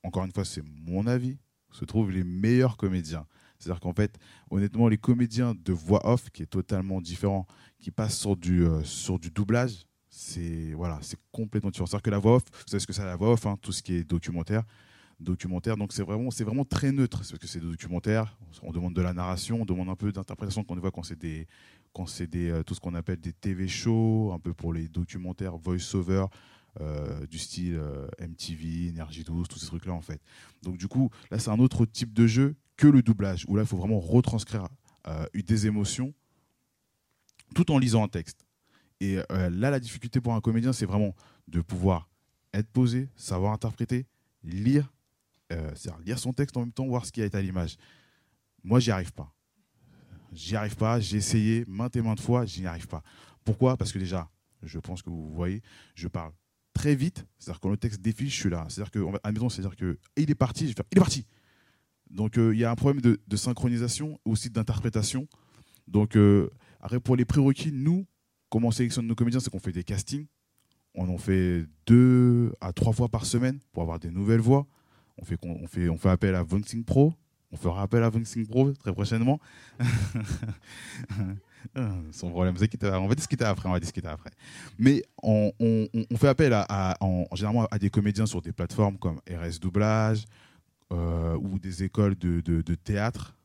A: encore une fois, c'est mon avis, se trouvent les meilleurs comédiens. C'est-à-dire qu'en fait, honnêtement, les comédiens de voix off, qui est totalement différent, qui passent sur du, euh, sur du doublage, c'est voilà, complètement différent. C'est-à-dire que la voix off, vous savez ce que c'est la voix off, hein, tout ce qui est documentaire, documentaire. Donc c'est vraiment, c'est vraiment très neutre, parce que c'est documentaire. On demande de la narration, on demande un peu d'interprétation qu'on voit quand c'est des, quand c'est des, euh, tout ce qu'on appelle des TV shows, un peu pour les documentaires voice-over. Euh, du style euh, MTV, Energy 12, tous ces trucs-là en fait. Donc du coup, là c'est un autre type de jeu que le doublage, où là il faut vraiment retranscrire des émotions tout en lisant un texte. Et là la difficulté pour un comédien, c'est vraiment de pouvoir être posé, savoir interpréter, lire euh, c'est lire son texte en même temps, voir ce qui est à l'image. Moi, j'y arrive pas. J'y arrive pas. J'ai essayé maintes et maintes fois, j'y arrive pas. Pourquoi? Parce que déjà, je pense que vous voyez, je parle très vite. C'est-à-dire quand le texte défile, je suis là. C'est-à-dire que, à la maison, c'est-à-dire que il est parti, je vais faire, il est parti. Donc euh, il y a un problème de, de synchronisation, aussi d'interprétation. Donc euh, après, pour les prérequis, nous, comment on sélectionne nos comédiens, c'est qu'on fait des castings. On en fait deux à trois fois par semaine pour avoir des nouvelles voix. On fait, on fait, on fait appel à Voxing Pro. On fera appel à Voxing Pro très prochainement. Son problème, on va discuter après, on va discuter après. Mais on, fait appel à, en, généralement à des comédiens sur des plateformes comme RS Doublage euh, ou des écoles de théâtre.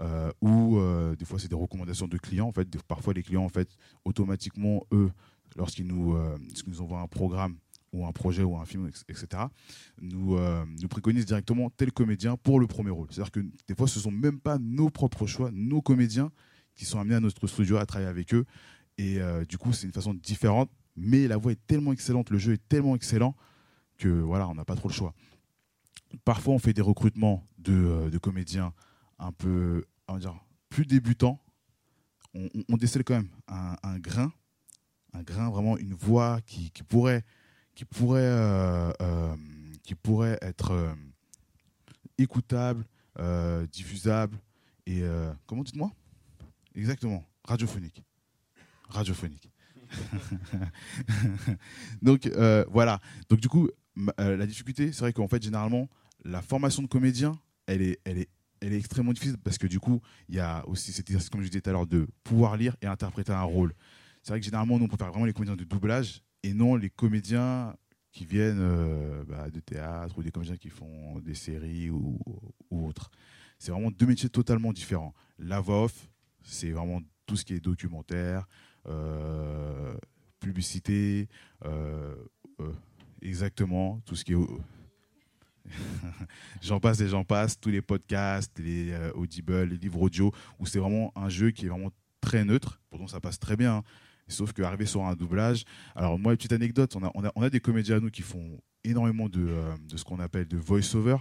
A: Euh, ou euh, des fois c'est des recommandations de clients en fait parfois les clients en fait automatiquement eux lorsqu'ils nous, euh, nous envoient un programme ou un projet ou un film, etc., nous, euh, nous préconisent directement tel comédien pour le premier rôle. C'est-à-dire que des fois, ce ne sont même pas nos propres choix, nos comédiens qui sont amenés à notre studio à travailler avec eux. Et euh, du coup, c'est une façon différente, mais la voix est tellement excellente, le jeu est tellement excellent que voilà, on n'a pas trop le choix. Parfois, on fait des recrutements de, euh, de comédiens un peu, on va dire, plus débutants. On, on- décèle quand même un, grain, un grain, vraiment une voix qui pourrait, qui pourrait, euh, euh, qui pourrait être euh, écoutable, diffusable et comment dites-moi? Exactement, radiophonique. Radiophonique. Donc voilà. Donc du coup, la difficulté, c'est vrai qu'en fait, généralement, la formation de comédien, elle est, elle est, elle est extrêmement difficile parce que du coup, il y a aussi cet exercice, comme je disais tout à l'heure, de pouvoir lire et interpréter un rôle. C'est vrai que généralement, nous, on préfère vraiment les comédiens de doublage et non les comédiens qui viennent euh, bah, de théâtre ou des comédiens qui font des séries ou, ou autres. C'est vraiment deux métiers totalement différents. La voix off, c'est vraiment tout ce qui est documentaire, euh, publicité, euh, euh, exactement, tout ce qui est... j'en passe et j'en passe, tous les podcasts, les audibles, les livres audio, où c'est vraiment un jeu qui est vraiment très neutre. Pourtant, ça passe très bien. hein. Sauf qu'arriver sur un doublage. Alors, moi, petite anecdote on a, des comédiens à nous qui font énormément de, euh, de ce qu'on appelle de voice-over.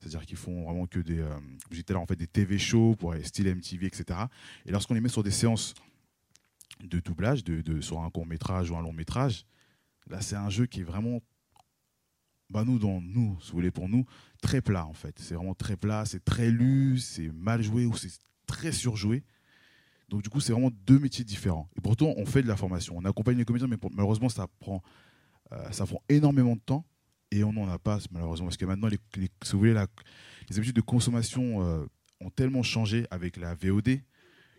A: C'est-à-dire qu'ils font vraiment que des, euh, en fait, des TV shows pour style MTV, etc. Et lorsqu'on les met sur des séances de doublage, de, de- sur un court métrage ou un long métrage, là, c'est un jeu qui est vraiment, bah, nous, dans, nous, si vous voulez, pour nous, très plat, en fait. C'est vraiment très plat, c'est très lu, c'est mal joué ou c'est très surjoué. Donc, du coup, c'est vraiment deux métiers différents. Et pourtant, on fait de la formation. On accompagne les comédiens, mais malheureusement, ça prend, euh, ça prend énormément de temps et on n'en a pas, malheureusement. Parce que maintenant, les, si vous voulez, les habitudes de consommation euh, ont tellement changé avec la VOD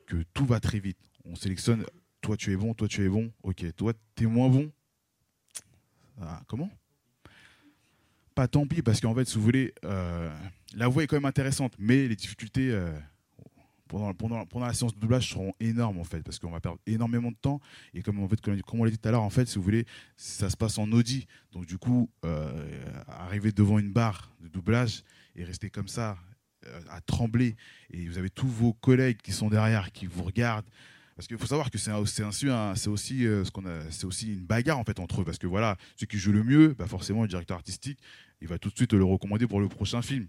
A: que tout va très vite. On sélectionne, toi tu es bon, toi tu es bon, ok, toi tu es moins bon. Ah, comment? Pas tant pis, parce qu'en fait, si vous voulez, euh, la voix est quand même intéressante, mais les difficultés pendant, pendant, pendant la séance de doublage seront énormes en fait, parce qu'on va perdre énormément de temps. Et comme, en fait, comme, on l'a dit tout à l'heure, en fait, si vous voulez, ça se passe en Audi. Donc du coup, euh, arriver devant une barre de doublage et rester comme ça, euh, à trembler, et vous avez tous vos collègues qui sont derrière, qui vous regardent. Parce qu'il faut savoir que c'est ainsi un- c'est aussi, euh, ce qu'on c'est aussi une bagarre en fait entre eux. Parce que voilà, celui qui joue le mieux, bah forcément le directeur artistique, il va tout de suite le recommander pour le prochain film.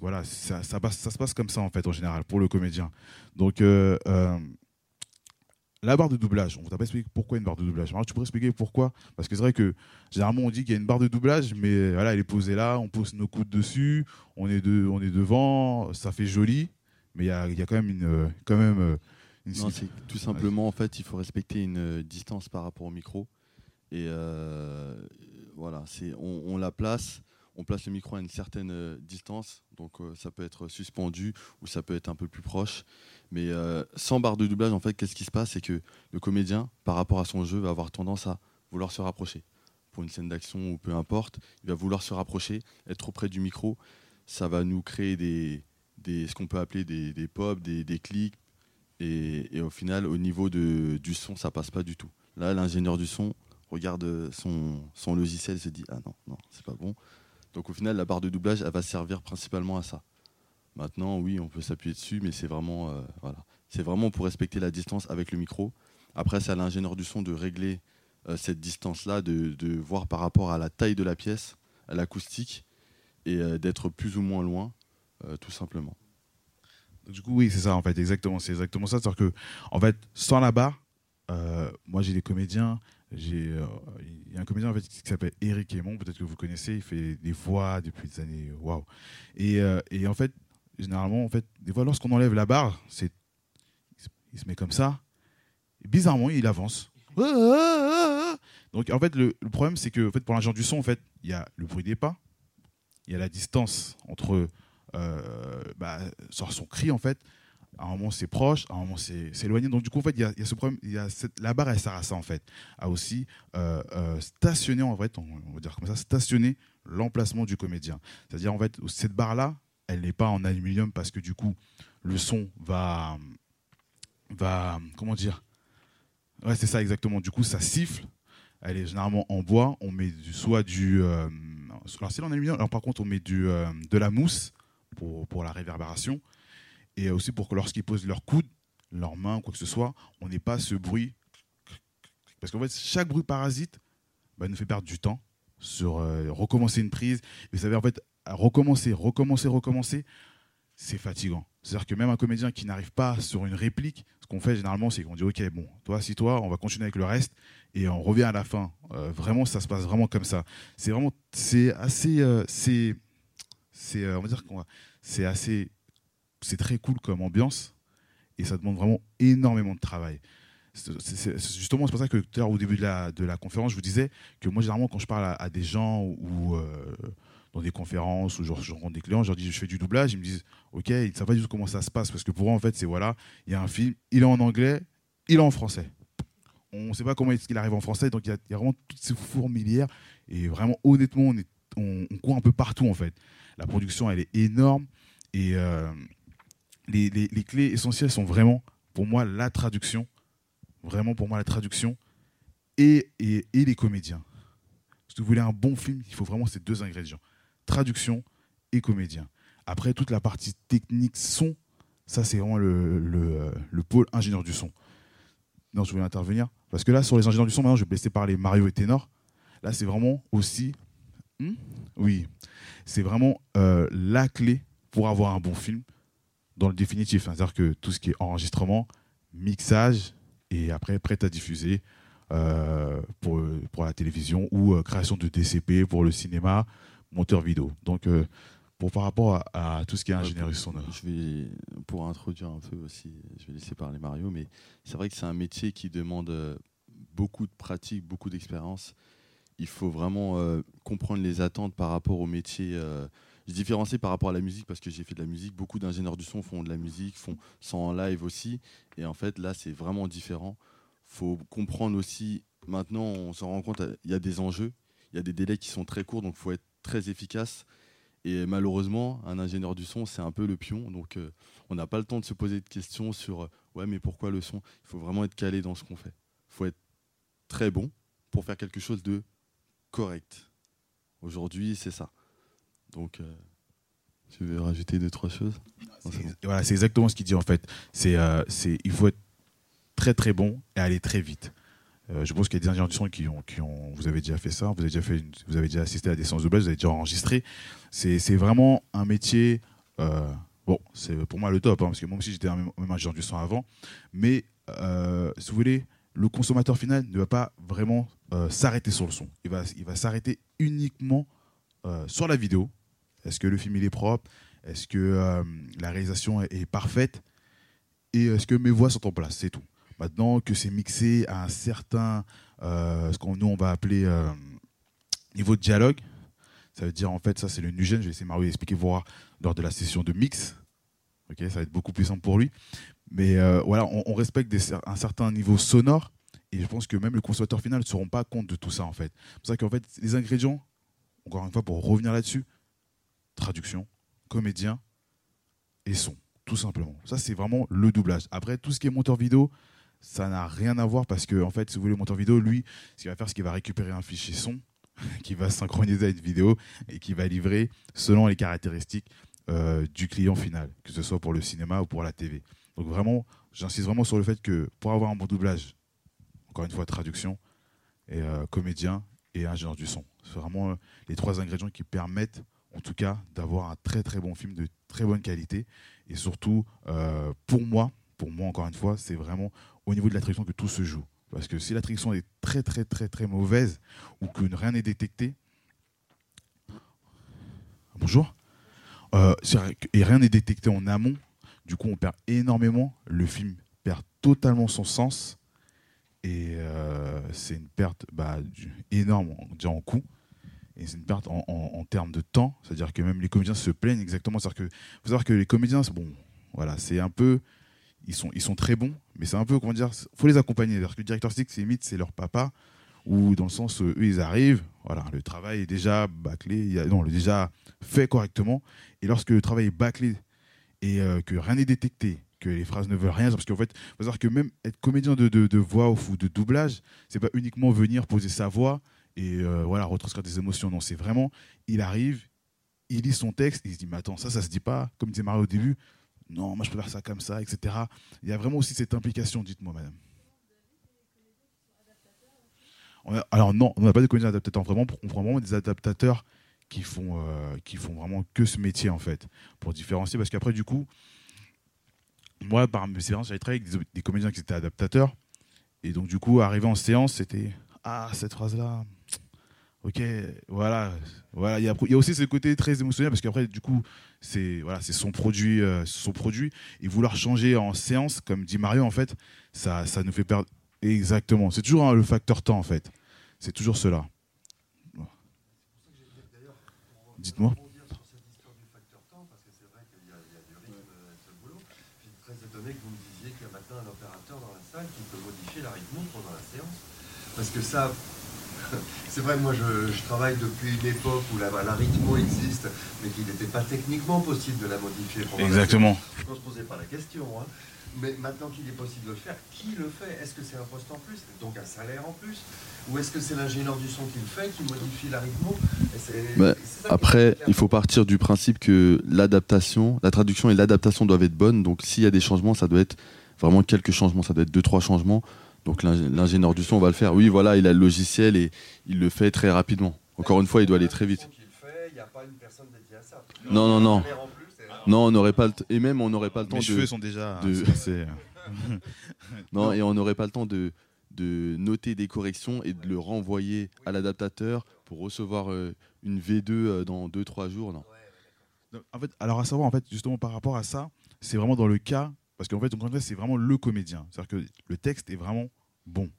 A: Voilà, ça, ça, passe- ça se passe comme ça en fait en général pour le comédien. Donc euh, euh, la barre de doublage, on ne t'a pas expliqué pourquoi une barre de doublage. Alors, tu pourrais expliquer pourquoi? Parce que c'est vrai que généralement on dit qu'il y a une barre de doublage, mais voilà, elle est posée là, on pose nos coudes dessus, on est, de, on est devant, ça fait joli, mais il y a, y a quand même une, quand même une
D: Non, tout simplement, en fait, il faut respecter une euh, distance par rapport au micro. Et euh, voilà, c'est on, on la place, on place le micro à une certaine euh, distance, donc euh, ça peut être suspendu ou ça peut être un peu plus proche. Mais euh, sans barre de doublage, en fait, qu'est-ce qui se passe? C'est que le comédien, par rapport à son jeu, va avoir tendance à vouloir se rapprocher. Pour une scène d'action ou peu importe, il va vouloir se rapprocher, être trop près du micro. Ça va nous créer des, ce qu'on peut appeler des, des pops, des, clics, et, au final, au niveau du son, ça passe pas du tout. Là, l'ingénieur du son regarde son, son logiciel et se dit Ah non, non, c'est pas bon. Donc au final, la barre de doublage, elle va servir principalement à ça. Maintenant, oui, on peut s'appuyer dessus, mais c'est vraiment, euh, voilà. vraiment pour respecter la distance avec le micro. Après, c'est à l'ingénieur du son de régler euh, cette distance-là, de, voir par rapport à la taille de la pièce, à l'acoustique, et euh, d'être plus ou moins loin, tout simplement.
A: Du coup, oui, c'est ça, en fait, exactement. C'est exactement ça. C'est-à-dire que, en fait, sans la barre, moi, j'ai des comédiens. J'ai, il y a un comédien en fait, qui s'appelle Eric Aymon, peut-être que vous connaissez. Il fait des voix depuis des années. Waouh. Et, et en fait, généralement, en fait, des fois, lorsqu'on enlève la barre, c'est, il se met comme ça. Bizarrement, il avance. Donc, en fait, le, problème, c'est que en fait, pour l'ingénieur du son, en fait, il y a le bruit des pas, il y a la distance entre euh, bah, son cri, en fait. À un moment, c'est proche, à un moment, c'est éloigné. Donc, du coup, en fait, il y a, ce problème. Y a cette, la barre, elle sert à ça, en fait. À aussi euh, euh, stationner, en fait, on, va dire comme ça, stationner l'emplacement du comédien. C'est-à-dire, en fait, cette barre-là, elle n'est pas en aluminium parce que, du coup, le son va. va comment dire? Ouais, c'est ça, exactement. Du coup, ça siffle. Elle est généralement en bois. On met du, soit du. alors, si en aluminium, alors par contre, on met du, de la mousse pour, pour la réverbération. Et aussi pour que lorsqu'ils posent leur coude, leurs mains, quoi que ce soit, on n'ait pas ce bruit. Parce qu'en fait, chaque bruit parasite bah, nous fait perdre du temps sur euh, recommencer une prise. Vous savez, en fait, recommencer, recommencer, recommencer, c'est fatigant. C'est-à-dire que même un comédien qui n'arrive pas sur une réplique, ce qu'on fait généralement, c'est qu'on dit Ok, bon, toi, si toi, on va continuer avec le reste et on revient à la fin. Euh, vraiment, ça se passe vraiment comme ça. C'est vraiment, c'est assez, euh, c'est on va dire c'est assez c'est très cool comme ambiance et ça demande vraiment énormément de travail. C'est, justement, pour ça que tout à l'heure, au début de la, de la conférence, je vous disais que moi, généralement, quand je parle à, des gens ou euh, dans des conférences ou je, je, rencontre des clients, je leur dis je fais du doublage, ils me disent ok, ils ne savent pas du tout comment ça se passe parce que pour eux, en fait, c'est voilà, il y a un film, il est en anglais, il est en français. On ne sait pas comment est-ce qu'il arrive en français, donc il y, a, vraiment toutes ces fourmilières et vraiment, honnêtement, on, est, on court un peu partout en fait. La production, elle est énorme. Et euh, les, clés essentielles sont vraiment, pour moi, la traduction. Vraiment, pour moi, la traduction et, et, les comédiens. Si vous voulez un bon film, il faut vraiment ces deux ingrédients. Traduction et comédien. Après, toute la partie technique son, ça, c'est vraiment le, le, pôle ingénieur du son. Non, je voulais intervenir? Parce que là, sur les ingénieurs du son, maintenant, je vais laisser parler Mario et Ténor. Là, c'est vraiment aussi. Hmm? Oui c'est vraiment euh, la clé pour avoir un bon film dans le définitif. C'est-à-dire que tout ce qui est enregistrement, mixage et après prêt à diffuser euh, pour, pour la télévision ou euh, création de DCP pour le cinéma, monteur vidéo. Donc, pour par rapport à, tout ce qui est ingénierie sonore.
D: Je vais, pour introduire un peu aussi, je vais laisser parler Mario, mais c'est vrai que c'est un métier qui demande beaucoup de pratique, beaucoup d'expérience il faut vraiment euh, comprendre les attentes par rapport au métier. Euh, je différencie par rapport à la musique parce que j'ai fait de la musique. Beaucoup d'ingénieurs du son font de la musique, font ça en live aussi. Et en fait, là, c'est vraiment différent. Faut comprendre aussi, maintenant, on s'en rend compte, il y a des enjeux, il y a des délais qui sont très courts, donc il faut être très efficace. Et malheureusement, un ingénieur du son, c'est un peu le pion. Donc, euh, on n'a pas le temps de se poser de questions sur ouais, mais pourquoi le son? Il faut vraiment être calé dans ce qu'on fait. Il faut être très bon pour faire quelque chose de correct. Aujourd'hui, c'est ça. Donc, euh, tu veux rajouter deux, trois choses?
A: Voilà, c'est exactement ce qu'il dit en fait. C'est, euh, c'est, il faut être très très bon et aller très vite. Euh, je pense qu'il y a des ingénieurs du son qui ont, qui ont, vous avez déjà fait ça, vous avez déjà fait, vous avez déjà assisté à des séances de blast, vous avez déjà enregistré. C'est, c'est vraiment un métier. bon, c'est pour moi le top, hein, parce que moi aussi j'étais un même, ingénieur du son avant. Mais si vous voulez, le consommateur final ne va pas vraiment s'arrêter sur le son. Il va, il va s'arrêter uniquement sur la vidéo. Est-ce que le film il est propre? Est-ce que euh, la réalisation est, parfaite? Et est-ce que mes voix sont en place? C'est tout. Maintenant que c'est mixé à un certain, ce qu'on nous on va appeler niveau de dialogue, ça veut dire en fait ça c'est le Nugen. Je vais essayer Mario d'expliquer voir lors de la session de mix. Ok, ça va être beaucoup plus simple pour lui. Mais euh, voilà, on, respecte un certain niveau sonore. Et je pense que même le consommateur final ne se rend pas compte de tout ça, en fait. C'est pour ça qu'en fait, les ingrédients, encore une fois, pour revenir là-dessus, traduction, comédien et son, tout simplement. Ça, c'est vraiment le doublage. Après, tout ce qui est monteur vidéo, ça n'a rien à voir parce que, en fait, si vous voulez, le monteur vidéo, lui, ce qu'il va faire, c'est qu'il va récupérer un fichier son qui va synchroniser avec une vidéo et qui va livrer selon les caractéristiques euh, du client final, que ce soit pour le cinéma ou pour la TV. Donc vraiment, j'insiste vraiment sur le fait que pour avoir un bon doublage, encore une fois, traduction, et euh, comédien et ingénieur du son. C'est vraiment euh, les trois ingrédients qui permettent, en tout cas, d'avoir un très très bon film de très bonne qualité. Et surtout, euh, pour moi, pour moi encore une fois, c'est vraiment au niveau de la traduction que tout se joue. Parce que si la traduction est très très très très mauvaise ou que rien n'est détecté, bonjour, euh, et rien n'est détecté en amont, du coup on perd énormément, le film perd totalement son sens et euh, c'est une perte bah, énorme déjà en coût et c'est une perte en, termes de temps, c'est-à-dire que même les comédiens se plaignent exactement, c'est-à-dire que faut savoir que les comédiens, bon, voilà, c'est un peu ils sont, ils sont très bons, mais c'est un peu, comment dire, faut les accompagner. Parce que le directeur artistique, c'est limite, c'est leur papa, ou dans le sens, eux, ils arrivent, voilà, le travail est déjà bâclé, non, le déjà fait correctement. Et lorsque le travail est bâclé et euh, que rien n'est détecté, que les phrases ne veulent rien, parce qu'en fait, faut savoir que même être comédien de, de, voix ou de doublage, c'est pas uniquement venir poser sa voix et euh, voilà, retranscrire des émotions. Non, c'est vraiment, il arrive, il lit son texte, il se dit, mais attends, ça, ça se dit pas, comme disait Mario au début, non, moi je préfère ça comme ça, etc. Il y a vraiment aussi cette implication, dites-moi, madame. alors non, on n'a pas de comédiens adaptateurs, vraiment, on prend vraiment des adaptateurs qui font, euh, qui font vraiment que ce métier, en fait, pour différencier, parce qu'après, du coup, moi, par mes séances, j'avais travaillé avec des, comédiens qui étaient adaptateurs, et donc, du coup, arrivé en séance, c'était « Ah, cette phrase-là, ok, voilà, voilà. Il y, a, aussi ce côté très émotionnel parce qu'après, du coup, c'est son produit, euh, son produit. Et vouloir changer en séance, comme dit Mario, en fait, ça, ça nous fait perdre. Exactement. C'est toujours hein, le facteur temps, en fait. C'est toujours cela. Dites-moi.
C: Parce que ça, c'est vrai, moi je, travaille depuis une époque où la, la rythmo existe, mais qu'il n'était pas techniquement possible de la modifier.
A: Exactement.
C: On ne se posait pas la question. Hein. Mais maintenant qu'il est possible de le faire, qui le fait? Est-ce que c'est un poste en plus, donc un salaire en plus? Ou est-ce que c'est l'ingénieur du son qui le fait, qui modifie la rythmo
D: Après, il faut partir du principe que l'adaptation, la traduction et l'adaptation doivent être bonnes. Donc s'il y a des changements, ça doit être vraiment quelques changements, ça doit être deux, trois changements donc l'ingénieur du son va le faire. Oui, voilà, il a le logiciel et il le fait très rapidement. Encore une fois, il doit aller très vite. Non, non, non. Non, on n'aurait pas le et même on n'aurait pas le temps
A: Mes
D: de.
A: cheveux sont déjà. De...
D: non, et on n'aurait pas le temps de de noter des corrections et de le renvoyer à l'adaptateur pour recevoir euh, une V2 euh, dans 2-3 jours. Non.
A: En fait, alors à savoir, en fait, justement par rapport à ça, c'est vraiment dans le cas parce qu'en fait, c'est vraiment le comédien. C'est-à-dire que le texte est vraiment bon.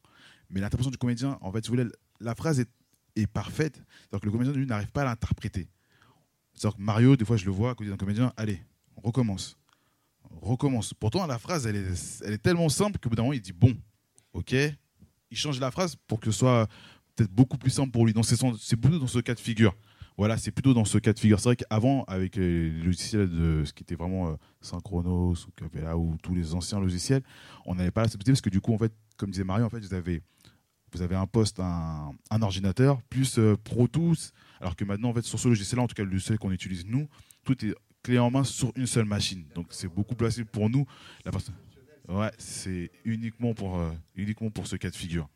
A: Mais l'interprétation du comédien, en fait, si vous voulez, la phrase est, est parfaite. Que le comédien, lui, n'arrive pas à l'interpréter. C'est-à-dire que Mario, des fois, je le vois à côté d'un comédien, allez, recommence. recommence. Pourtant, la phrase, elle est, elle est tellement simple qu'au bout d'un moment, il dit, bon, ok. Il change la phrase pour que ce soit peut-être beaucoup plus simple pour lui. Donc, c'est plutôt dans ce cas de figure. Voilà, c'est plutôt dans ce cas de figure. C'est vrai qu'avant, avec les logiciels de ce qui était vraiment euh, Synchronos ou Capella ou tous les anciens logiciels, on n'avait pas la possibilité parce que du coup, en fait, comme disait Mario, en fait, vous avez, vous avez un poste, un, ordinateur, plus euh, Pro Tools, alors que maintenant, en fait, sur ce logiciel-là, en tout cas le logiciel qu'on utilise nous, tout est clé en main sur une seule machine. Donc c'est beaucoup plus facile pour nous. La Ouais, c'est uniquement pour, euh, uniquement pour ce cas de figure.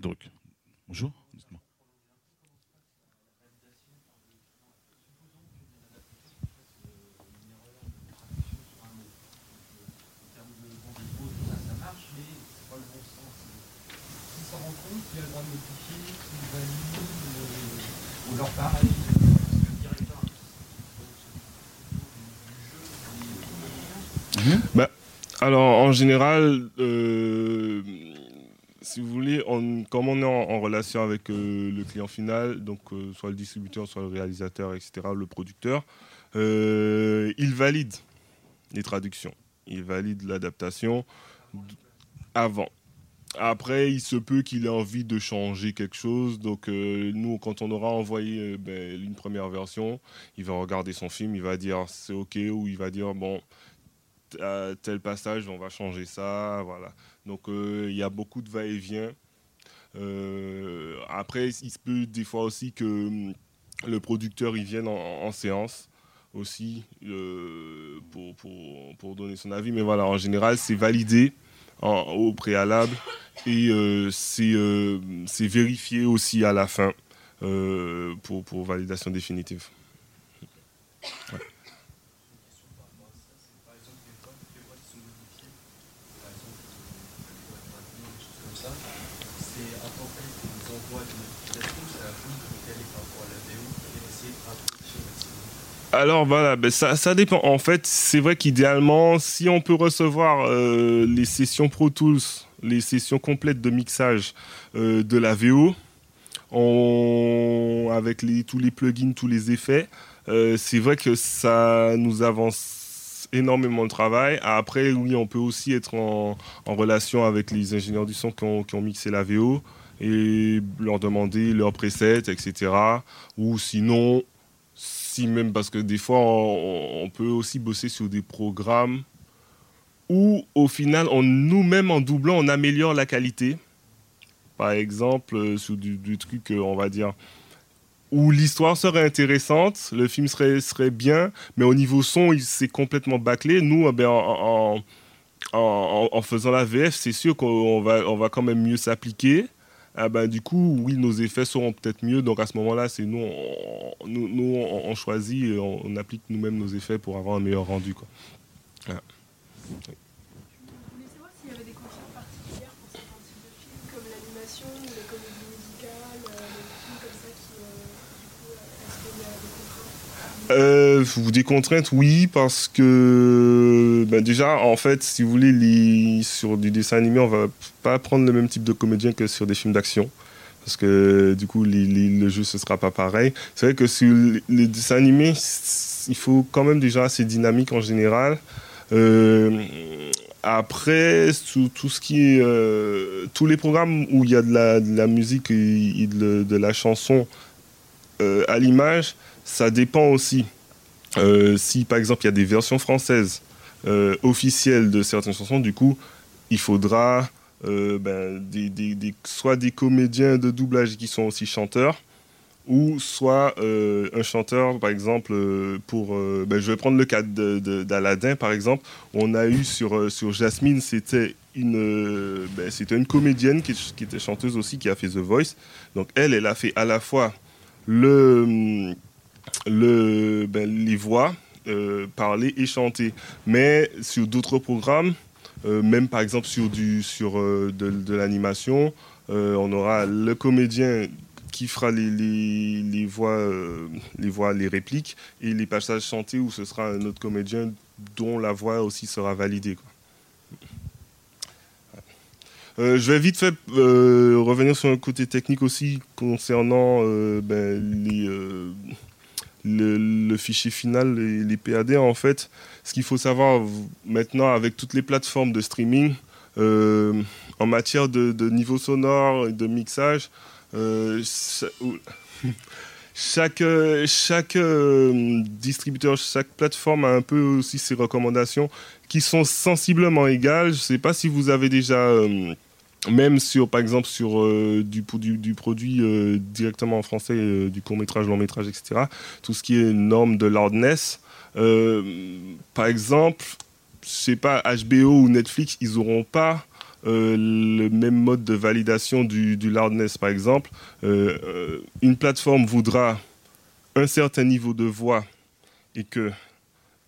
A: Donc, bonjour.
B: Bah, alors, en général, euh, si vous voulez, on, comme on est en, relation avec euh, le client final, donc euh, soit le distributeur, soit le réalisateur, etc., le producteur, il valide les traductions, il valide l'adaptation avant. Après, il se peut qu'il ait envie de changer quelque chose. Donc, euh, nous, quand on aura envoyé euh, ben, une première version, il va regarder son film, il va dire c'est OK ou il va dire bon, tel passage, on va changer ça. Voilà. Donc, euh, il y a beaucoup de va-et-vient. après, il se peut des fois aussi que hum, le producteur il vienne en, séance aussi pour donner son avis. Mais voilà, en général, c'est validé au préalable et euh, euh, c'est vérifié aussi à la fin euh, pour, pour, validation définitive
F: c'est un template qui vous envoie des notifications, c'est la pluie que vous calez par rapport à la VO et essayer de rapprocher au maximum.
B: Alors voilà, ben ça, dépend. En fait, c'est vrai qu'idéalement, si on peut recevoir euh, les sessions Pro Tools, les sessions complètes de mixage euh, de la VO, avec tous les plugins, tous les effets, euh, c'est vrai que ça nous avance énormément le travail. Après, oui, on peut aussi être en, relation avec les ingénieurs du son qui ont mixé la VO et leur demander leurs presets, etc. Ou sinon, même parce que des fois on, peut aussi bosser sur des programmes où au final nous-mêmes en doublant on améliore la qualité. Par exemple euh, sur du, truc euh, on va dire où l'histoire serait intéressante le film serait, serait bien mais au niveau son il c'est complètement bâclé. Nous eh en, en- en- en faisant la VF c'est sûr qu'on va, on va quand même mieux s'appliquer ah ben, du coup, oui, nos effets seront peut-être mieux. Donc à ce moment-là, c'est nous, on, nous, choisit et on, applique nous-mêmes nos effets pour avoir un meilleur rendu. Quoi.
G: Voulais savoir s'il y avait des contraintes particulières pour certains types de films, comme l'animation ou les comédies musicales, euh, des films comme ça qui, euh, du coup, euh, est-ce qu'il y a des contraintes
B: Euh, des contraintes, oui, parce que ben, déjà, en fait, si vous voulez, sur du dessin animé, on va pas prendre le même type de comédien que sur des films d'action. Parce que du coup, le jeu, ce sera pas pareil. C'est vrai que sur les, dessins animés, il faut quand même déjà assez dynamique en général. Euh, après, tout ce qui euh, tous les programmes où il y a de la, musique et, de la chanson euh, à l'image, ça dépend aussi. Euh, si par exemple il y a des versions françaises euh, officielles de certaines chansons, du coup, il faudra euh, ben, des, des- soit des comédiens de doublage qui sont aussi chanteurs, ou soit un chanteur, par exemple, pour. ben, je vais prendre le cas d'Aladin, par exemple. On a eu sur, sur Jasmine, c'était une, ben, c'était une comédienne qui, qui était chanteuse aussi, qui a fait The Voice. Donc elle, elle a fait à la fois le, le, ben, les voix, euh, parler et chanter. Mais sur d'autres programmes, euh, même par exemple sur, euh, de, l'animation, on aura le comédien qui fera les, voix, les voix, les répliques, et les passages chantés où ce sera un autre comédien dont la voix aussi sera validée. je vais vite fait revenir sur un côté technique aussi concernant ben, les, le, fichier final, les, les PAD. En fait, ce qu'il faut savoir maintenant avec toutes les plateformes de streaming, euh, en matière de, niveau sonore et de mixage, euh, chaque, chaque euh, distributeur, chaque plateforme a un peu aussi ses recommandations qui sont sensiblement égales. Je ne sais pas si vous avez déjà, même sur, par exemple, sur euh, du, du, du produit euh, directement en français, euh, du court métrage, long métrage, etc. Tout ce qui est norme de loudness. Par exemple, je sais pas, HBO ou Netflix, ils n'auront pas le même mode de validation du, du loudness, par exemple. Une plateforme voudra un certain niveau de voix et que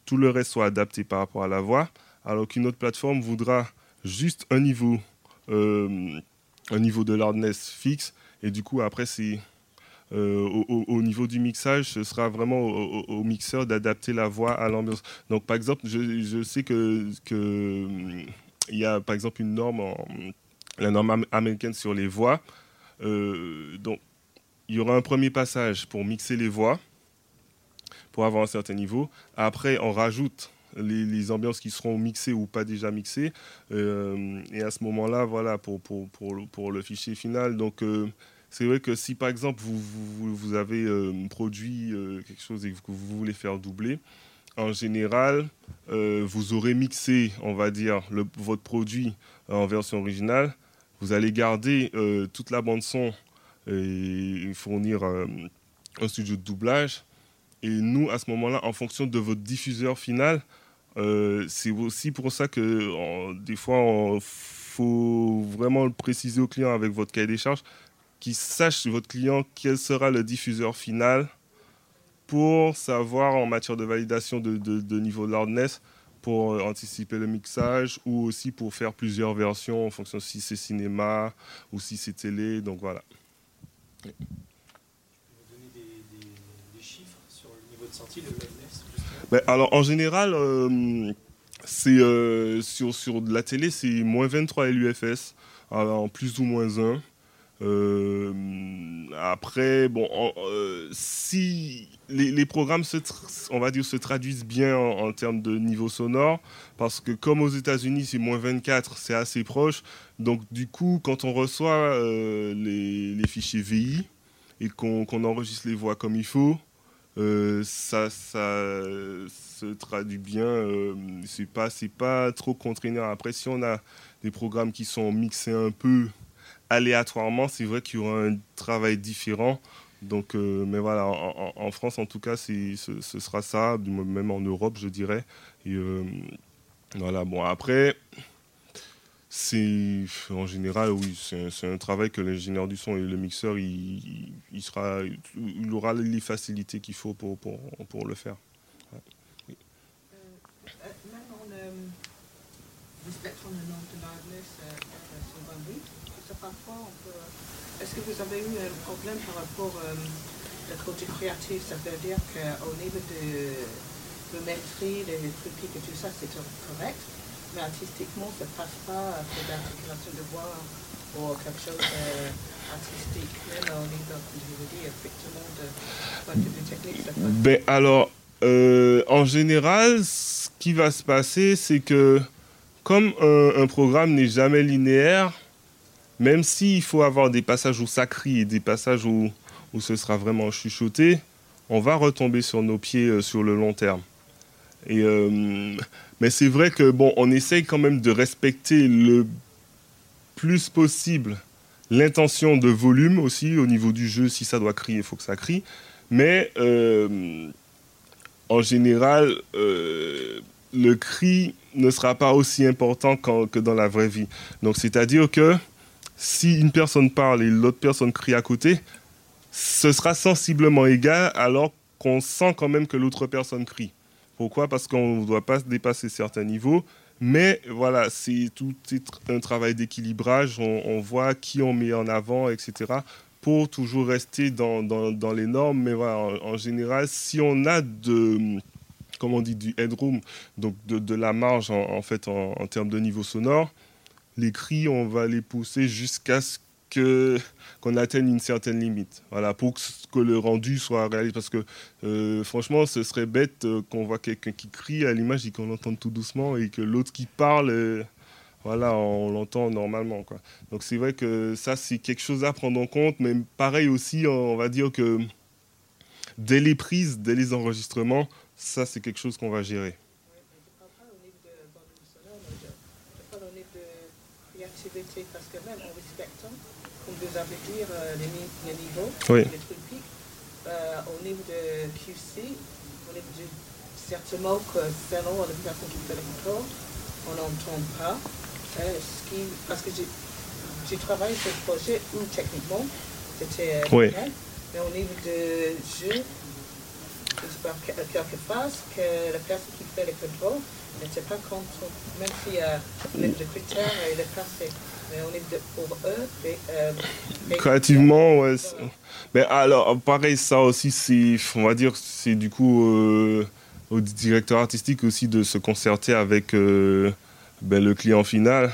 B: tout le reste soit adapté par rapport à la voix, alors qu'une autre plateforme voudra juste un niveau, un niveau de loudness fixe, et du coup après c'est euh, au, au- au niveau du mixage, ce sera vraiment au, mixeur d'adapter la voix à l'ambiance. Donc par exemple, je, sais que, il y a par exemple une norme, en- la norme am- américaine sur les voix. Euh, donc il y aura un premier passage pour mixer les voix, pour avoir un certain niveau. Après, on rajoute les, ambiances qui seront mixées ou pas déjà mixées. Euh, et à ce moment-là, voilà, pour, pour, pour, le- pour le fichier final. Donc, euh, c'est vrai que si par exemple vous, vous, vous avez euh, produit quelque chose et que vous voulez faire doubler, en général, vous aurez mixé, on va dire, le- votre produit en version originale. Vous allez garder toute la bande son et fournir un studio de doublage. Et nous, à ce moment-là, en fonction de votre diffuseur final, euh, c'est aussi pour ça que des fois, il faut vraiment le préciser au client avec votre cahier des charges, qu'il sache votre client quel sera le diffuseur final pour savoir en matière de validation de, niveau de loudness pour euh, anticiper le mixage ou aussi pour faire plusieurs versions en fonction si c'est cinéma ou si c'est télé. Donc voilà.
H: Vous donner des, chiffres sur le niveau de sortie de
B: Alors en général, euh, c'est euh, sur, sur de la télé, c'est moins 23 LUFS en plus ou moins 1. Euh, après, bon, euh, si les, programmes se, on va dire, se traduisent bien en, termes de niveau sonore, parce que comme aux États-Unis, c'est moins 24, c'est assez proche. Donc, du coup, quand on reçoit les, fichiers VI et qu'on qu enregistre les voix comme il faut, euh, ça, ça se traduit bien. Euh, c'est pas, c'est pas trop contraignant. Après, si on a des programmes qui sont mixés un peu aléatoirement, c'est vrai qu'il y aura un travail différent. Donc, euh, mais voilà, en, France, en tout cas, ce, sera ça, même en Europe, je dirais. Euh, voilà, bon, après, c'est en général, oui, c'est un, travail que l'ingénieur du son et le mixeur, il, sera, il aura les facilités qu'il faut pour, pour, pour, le faire.
E: Euh, même de est-ce que vous avez eu un problème par rapport euh, au côté créatif? Ça veut dire qu'au niveau de géométrie, les trucs et tout ça, c'est correct, mais artistiquement, ça passe pas pour l'intégration de voix ou quelque chose d'artistique, même au niveau, je veux dire, effectivement, de de technique, ça passe
B: ben, alors, euh, en général, ce qui va se passer, c'est que comme un, un programme n'est jamais linéaire, même s'il faut avoir des passages où ça crie et des passages où, où ce sera vraiment chuchoté, on va retomber sur nos pieds euh, sur le long terme. Et, euh, mais c'est vrai que bon, on essaye quand même de respecter le plus possible l'intention de volume aussi au niveau du jeu. Si ça doit crier, il faut que ça crie. Mais euh, en général, euh, le cri ne sera pas aussi important que dans la vraie vie. Donc c'est-à-dire que si une personne parle et l'autre personne crie à côté, ce sera sensiblement égal alors qu'on sent quand même que l'autre personne crie. Pourquoi? Parce qu'on ne doit pas dépasser certains niveaux. Mais voilà, c'est tout un travail d'équilibrage. On, voit qui on met en avant, etc. Pour toujours rester dans, les normes. Mais voilà, en, général, si on a de, on dit, du headroom, donc de, la marge en, fait en termes de niveau sonore, les cris, on va les pousser jusqu'à ce qu'on atteigne une certaine limite. Voilà, pour que, le rendu soit réaliste. Parce que euh, franchement, ce serait bête euh, qu'on voit quelqu'un qui crie à l'image et qu'on l'entende tout doucement et que l'autre qui parle, euh, voilà, on l'entend normalement. Donc c'est vrai que ça, c'est quelque chose à prendre en compte. Mais pareil aussi, on va dire que dès les prises, dès les enregistrements, ça, c'est quelque chose qu'on va gérer.
E: parce que même en respectant, comme vous avez dit, euh, les, les, niveaux,
B: oui.
E: les trucs, euh, au niveau de QC, au niveau de certains mots que selon la personne qui fait le contrôle, on n'entend pas. Euh, ce qui, parce que j'ai travaillé sur ce projet où techniquement c'était
B: oui.
E: bien, mais au niveau de jeu, quelque phase que la personne qui fait le contrôle n'était pas contre, même si euh, le critère il est passé. Mais on est de, pour eux. Euh,
B: Créativement, ouais. Mais alors, pareil, ça aussi, c'est, on va dire, c'est du coup euh, au directeur artistique aussi de se concerter avec euh, ben, le client final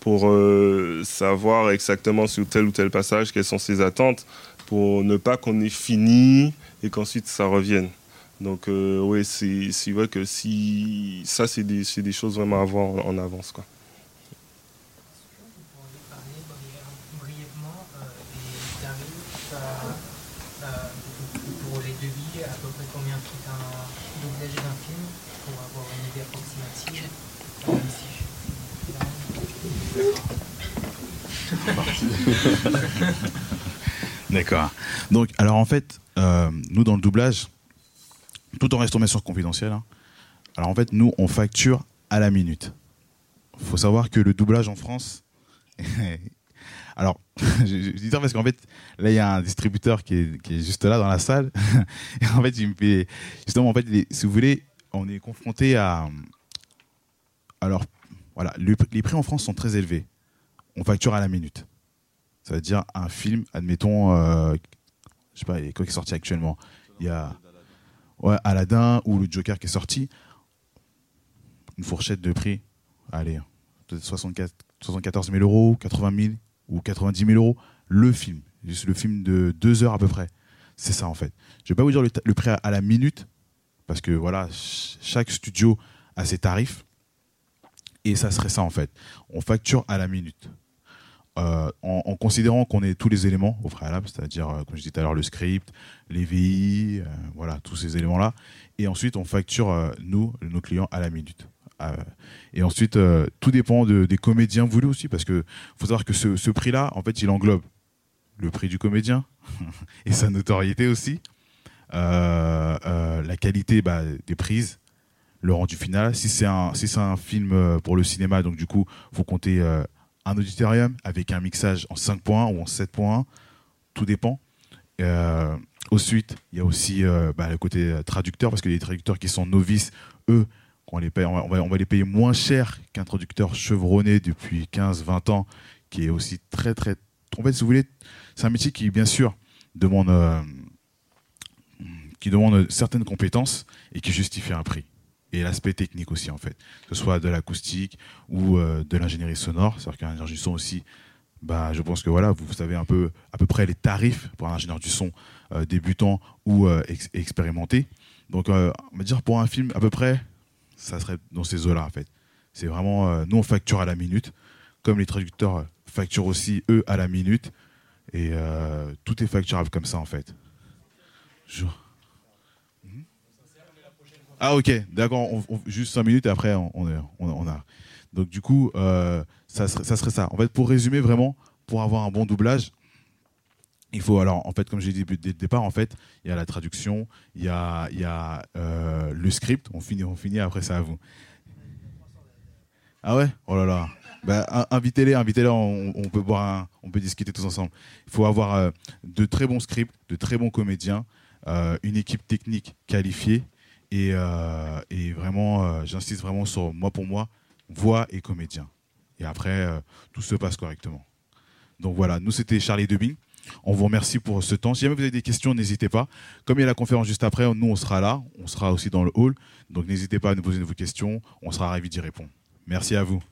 B: pour euh, savoir exactement sur tel ou tel passage quelles sont ses attentes pour ne pas qu'on ait fini et qu'ensuite ça revienne. Donc, euh, oui, c'est vrai que si ça, c'est des, des, choses vraiment à voir en, en avance. Quoi.
I: pour les devis, à peu près combien coûte un doublage d'un film pour avoir une idée approximative?
A: D'accord. Donc, alors en fait, euh, nous dans le doublage, tout en restant bien sûr confidentiel, hein, alors en fait, nous on facture à la minute. Il faut savoir que le doublage en France, alors je, dis ça parce qu'en fait, là il y a un distributeur qui est, est, juste là dans la salle, en fait justement en fait, si vous voulez, on est confronté à Alors, voilà, le- les prix en France sont très élevés. On facture à la minute. Ça veut dire un film, admettons, euh, je sais pas, il a quoi qui est sorti actuellement? Il y a ouais, Aladdin ou le Joker qui est sorti. Une fourchette de prix, allez, peut-être 64 74 000 euros, 80 000 ou 90 000 euros. Le film, juste le film de deux heures à peu près. C'est ça en fait. Je vais pas vous dire le, prix à, la minute, parce que voilà, ch- chaque studio a ses tarifs. Et ça serait ça en fait. On facture à la minute. Euh, en, considérant qu'on ait tous les éléments au préalable, c'est-à-dire, euh, comme je disais tout à l'heure, le script, les VI, euh, voilà, tous ces éléments-là. Et ensuite, on facture, nous, nos clients, à la minute. Et ensuite, tout dépend de- des comédiens voulus aussi, parce que faut savoir que ce, prix-là, en fait, il englobe le prix du comédien et sa notoriété aussi, la qualité bah, des prises, le rendu final. Si c'est un, si un film pour le cinéma, donc du coup, faut compter un auditorium avec un mixage en 5.1 ou en 7.1, tout dépend. Euh, ensuite, il y a aussi euh, bah, le côté euh, traducteur, parce que les traducteurs qui sont novices, eux, on, va, les payer moins cher qu'un traducteur chevronné depuis 15-20 ans, qui est aussi très, très... En si vous voulez, c'est un métier qui, bien sûr, demande, euh, qui demande certaines compétences et qui justifie un prix. Et l'aspect technique aussi, en fait. Que ce soit de l'acoustique ou euh, de l'ingénierie sonore. C'est-à-dire qu'un ingénieur du son aussi, bah, je pense que voilà, vous savez un peu, à peu près les tarifs pour un ingénieur du son euh, débutant ou euh, ex- expérimenté. Donc, on va dire pour un film, à peu près, ça serait dans ces eaux-là, en fait. C'est vraiment, nous, on facture à la minute, comme les traducteurs facturent aussi, eux, à la minute. Et tout est facturable comme ça, en fait. Ah, ok, d'accord, juste 5 minutes et après, on, a. Donc, du coup, euh, ça, serait, ça serait ça. En fait, pour résumer vraiment, pour avoir un bon doublage, il faut alors, en fait, comme j'ai dit dès le départ, en fait, il y a la traduction, il y a, euh, le script. On finit, on finit. Après, c'est à vous. Ah ouais? Oh là là. Bah, in- invitez-les, invitez-les. On, peut boire, on peut discuter tous ensemble. Il faut avoir euh, de très bons scripts, de très bons comédiens, une équipe technique qualifiée et, euh, et vraiment, euh, j'insiste vraiment sur moi pour moi, voix et comédien. Et après, euh, tout se passe correctement. Donc voilà, nous c'était Charlie Debing. On vous remercie pour ce temps. Si jamais vous avez des questions, n'hésitez pas. Comme il y a la conférence juste après, nous on sera là, on sera aussi dans le hall. Donc n'hésitez pas à nous poser vos questions, on sera ravis d'y répondre. Merci à vous.